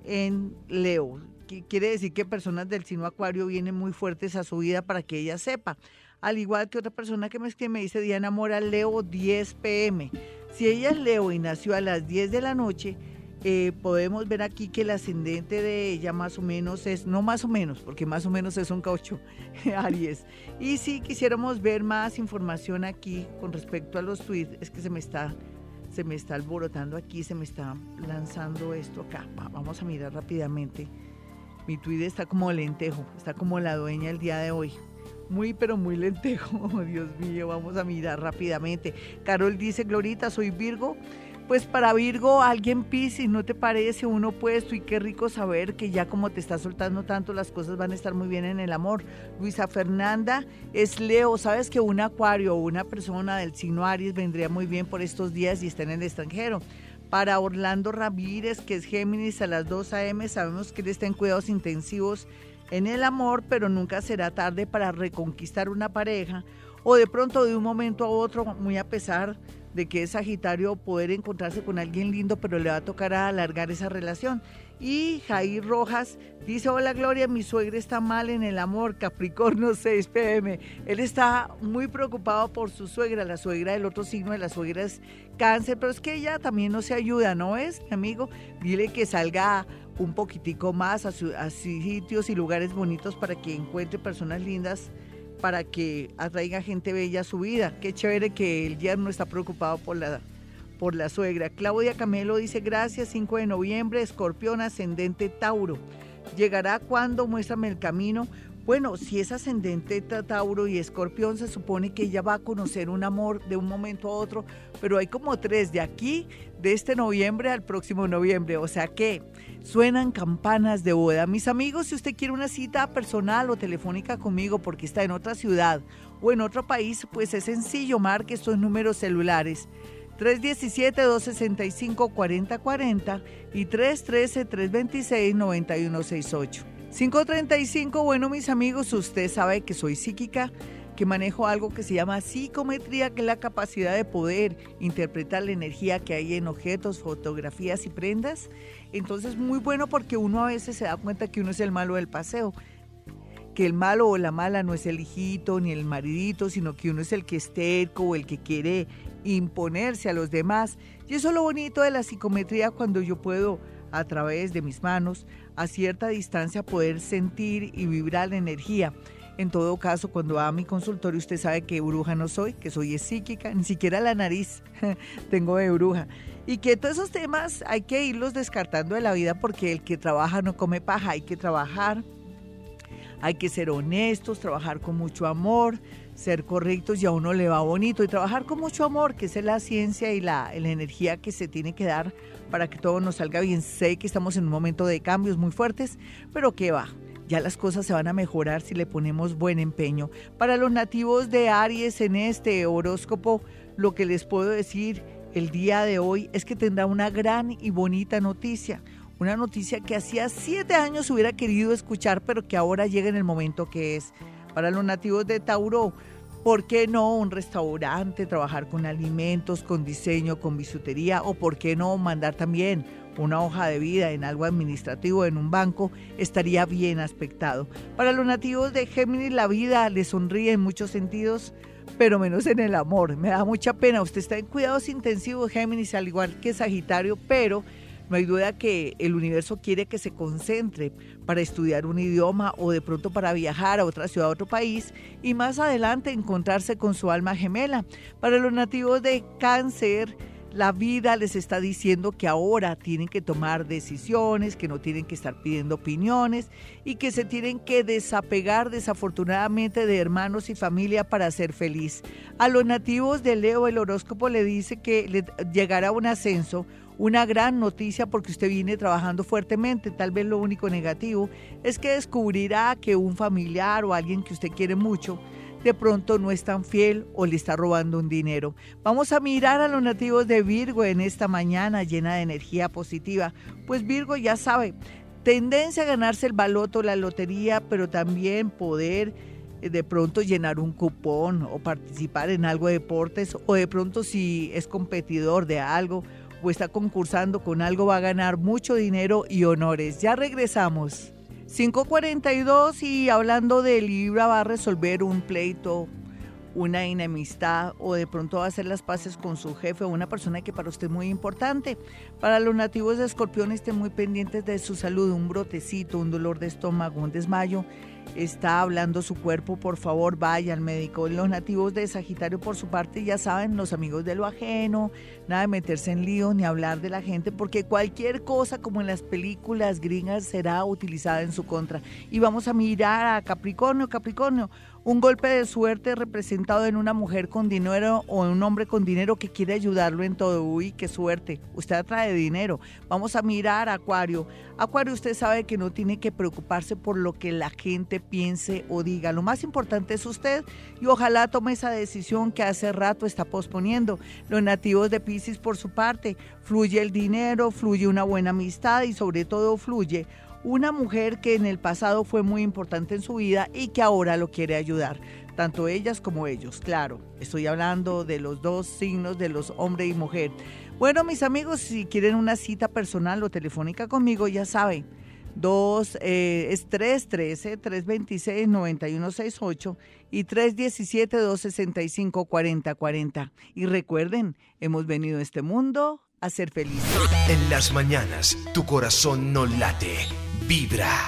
en Leo. Quiere decir que personas del signo Acuario vienen muy fuertes a su vida para que ella sepa. Al igual que otra persona que me, que me dice Diana Mora, Leo 10 pm. Si ella es Leo y nació a las 10 de la noche, eh, podemos ver aquí que el ascendente de ella más o menos es, no más o menos, porque más o menos es un caucho, Aries. Y si quisiéramos ver más información aquí con respecto a los tweets, es que se me está, se me está alborotando aquí, se me está lanzando esto acá. vamos a mirar rápidamente. Mi tweet está como lentejo, está como la dueña el día de hoy muy pero muy lentejo. Dios mío, vamos a mirar rápidamente. Carol dice, Glorita, soy Virgo. Pues para Virgo, alguien Piscis, ¿no te parece un opuesto? Y qué rico saber que ya como te está soltando tanto, las cosas van a estar muy bien en el amor. Luisa Fernanda es Leo. ¿Sabes que un acuario o una persona del signo Aries vendría muy bien por estos días y está en el extranjero? Para Orlando Ramírez, que es Géminis a las 2 a.m., sabemos que él está en cuidados intensivos en el amor, pero nunca será tarde para reconquistar una pareja o de pronto de un momento a otro, muy a pesar de que es Sagitario, poder encontrarse con alguien lindo, pero le va a tocar alargar esa relación. Y Jair Rojas dice, hola Gloria, mi suegra está mal en el amor, Capricornio 6 pm. Él está muy preocupado por su suegra, la suegra del otro signo de la suegra es cáncer, pero es que ella también no se ayuda, ¿no es, mi amigo? Dile que salga un poquitico más a, a sitios y lugares bonitos para que encuentre personas lindas para que atraiga gente bella a su vida. Qué chévere que el yerno está preocupado por la por la suegra. Claudia Camelo dice, gracias, 5 de noviembre, escorpión ascendente Tauro. ¿Llegará cuando? Muéstrame el camino. Bueno, si es ascendente Tauro y Escorpión, se supone que ella va a conocer un amor de un momento a otro, pero hay como tres de aquí, de este noviembre al próximo noviembre. O sea que suenan campanas de boda. Mis amigos, si usted quiere una cita personal o telefónica conmigo porque está en otra ciudad o en otro país, pues es sencillo, marque estos números celulares. 317-265-4040 y 313-326-9168. 535, bueno mis amigos, usted sabe que soy psíquica, que manejo algo que se llama psicometría, que es la capacidad de poder interpretar la energía que hay en objetos, fotografías y prendas. Entonces muy bueno porque uno a veces se da cuenta que uno es el malo del paseo que el malo o la mala no es el hijito ni el maridito, sino que uno es el que es terco o el que quiere imponerse a los demás. Y eso es lo bonito de la psicometría cuando yo puedo a través de mis manos a cierta distancia poder sentir y vibrar la energía. En todo caso, cuando va a mi consultorio, usted sabe que bruja no soy, que soy psíquica, ni siquiera la nariz tengo de bruja. Y que todos esos temas hay que irlos descartando de la vida porque el que trabaja no come paja, hay que trabajar, hay que ser honestos, trabajar con mucho amor, ser correctos y a uno le va bonito. Y trabajar con mucho amor, que es la ciencia y la, la energía que se tiene que dar para que todo nos salga bien. Sé que estamos en un momento de cambios muy fuertes, pero que va. Ya las cosas se van a mejorar si le ponemos buen empeño. Para los nativos de Aries en este horóscopo, lo que les puedo decir el día de hoy es que tendrá una gran y bonita noticia una noticia que hacía siete años hubiera querido escuchar, pero que ahora llega en el momento que es. Para los nativos de Tauro, ¿por qué no un restaurante, trabajar con alimentos, con diseño, con bisutería? ¿O por qué no mandar también una hoja de vida en algo administrativo, en un banco? Estaría bien aspectado. Para los nativos de Géminis, la vida les sonríe en muchos sentidos pero menos en el amor. Me da mucha pena. Usted está en cuidados intensivos, Géminis, al igual que Sagitario, pero no hay duda que el universo quiere que se concentre para estudiar un idioma o de pronto para viajar a otra ciudad, a otro país y más adelante encontrarse con su alma gemela. Para los nativos de cáncer, la vida les está diciendo que ahora tienen que tomar decisiones, que no tienen que estar pidiendo opiniones y que se tienen que desapegar desafortunadamente de hermanos y familia para ser feliz. A los nativos de Leo el horóscopo le dice que llegará un ascenso, una gran noticia porque usted viene trabajando fuertemente. Tal vez lo único negativo es que descubrirá que un familiar o alguien que usted quiere mucho de pronto no es tan fiel o le está robando un dinero. Vamos a mirar a los nativos de Virgo en esta mañana llena de energía positiva. Pues Virgo ya sabe, tendencia a ganarse el baloto, la lotería, pero también poder eh, de pronto llenar un cupón o participar en algo de deportes o de pronto si es competidor de algo o está concursando con algo va a ganar mucho dinero y honores. Ya regresamos. 542 y hablando de Libra va a resolver un pleito, una enemistad o de pronto va a hacer las paces con su jefe o una persona que para usted es muy importante. Para los nativos de Escorpión estén muy pendientes de su salud, un brotecito, un dolor de estómago, un desmayo está hablando su cuerpo, por favor vaya al médico. Los nativos de Sagitario, por su parte, ya saben, los amigos de lo ajeno, nada de meterse en lío ni hablar de la gente, porque cualquier cosa, como en las películas gringas, será utilizada en su contra. Y vamos a mirar a Capricornio, Capricornio, un golpe de suerte representado en una mujer con dinero o en un hombre con dinero que quiere ayudarlo en todo. Uy, qué suerte. Usted atrae dinero. Vamos a mirar a Acuario. Acuario, usted sabe que no tiene que preocuparse por lo que la gente piense o diga. Lo más importante es usted y ojalá tome esa decisión que hace rato está posponiendo. Los nativos de Pisces, por su parte, fluye el dinero, fluye una buena amistad y sobre todo fluye una mujer que en el pasado fue muy importante en su vida y que ahora lo quiere ayudar. tanto ellas como ellos, claro. Estoy hablando de los dos signos de los hombre y mujer. Bueno, mis amigos, si quieren una cita personal o telefónica conmigo, ya saben. Dos, eh, es 313-326-9168 y 317-265-4040. Y recuerden, hemos venido a este mundo a ser felices. En las mañanas, tu corazón no late, vibra.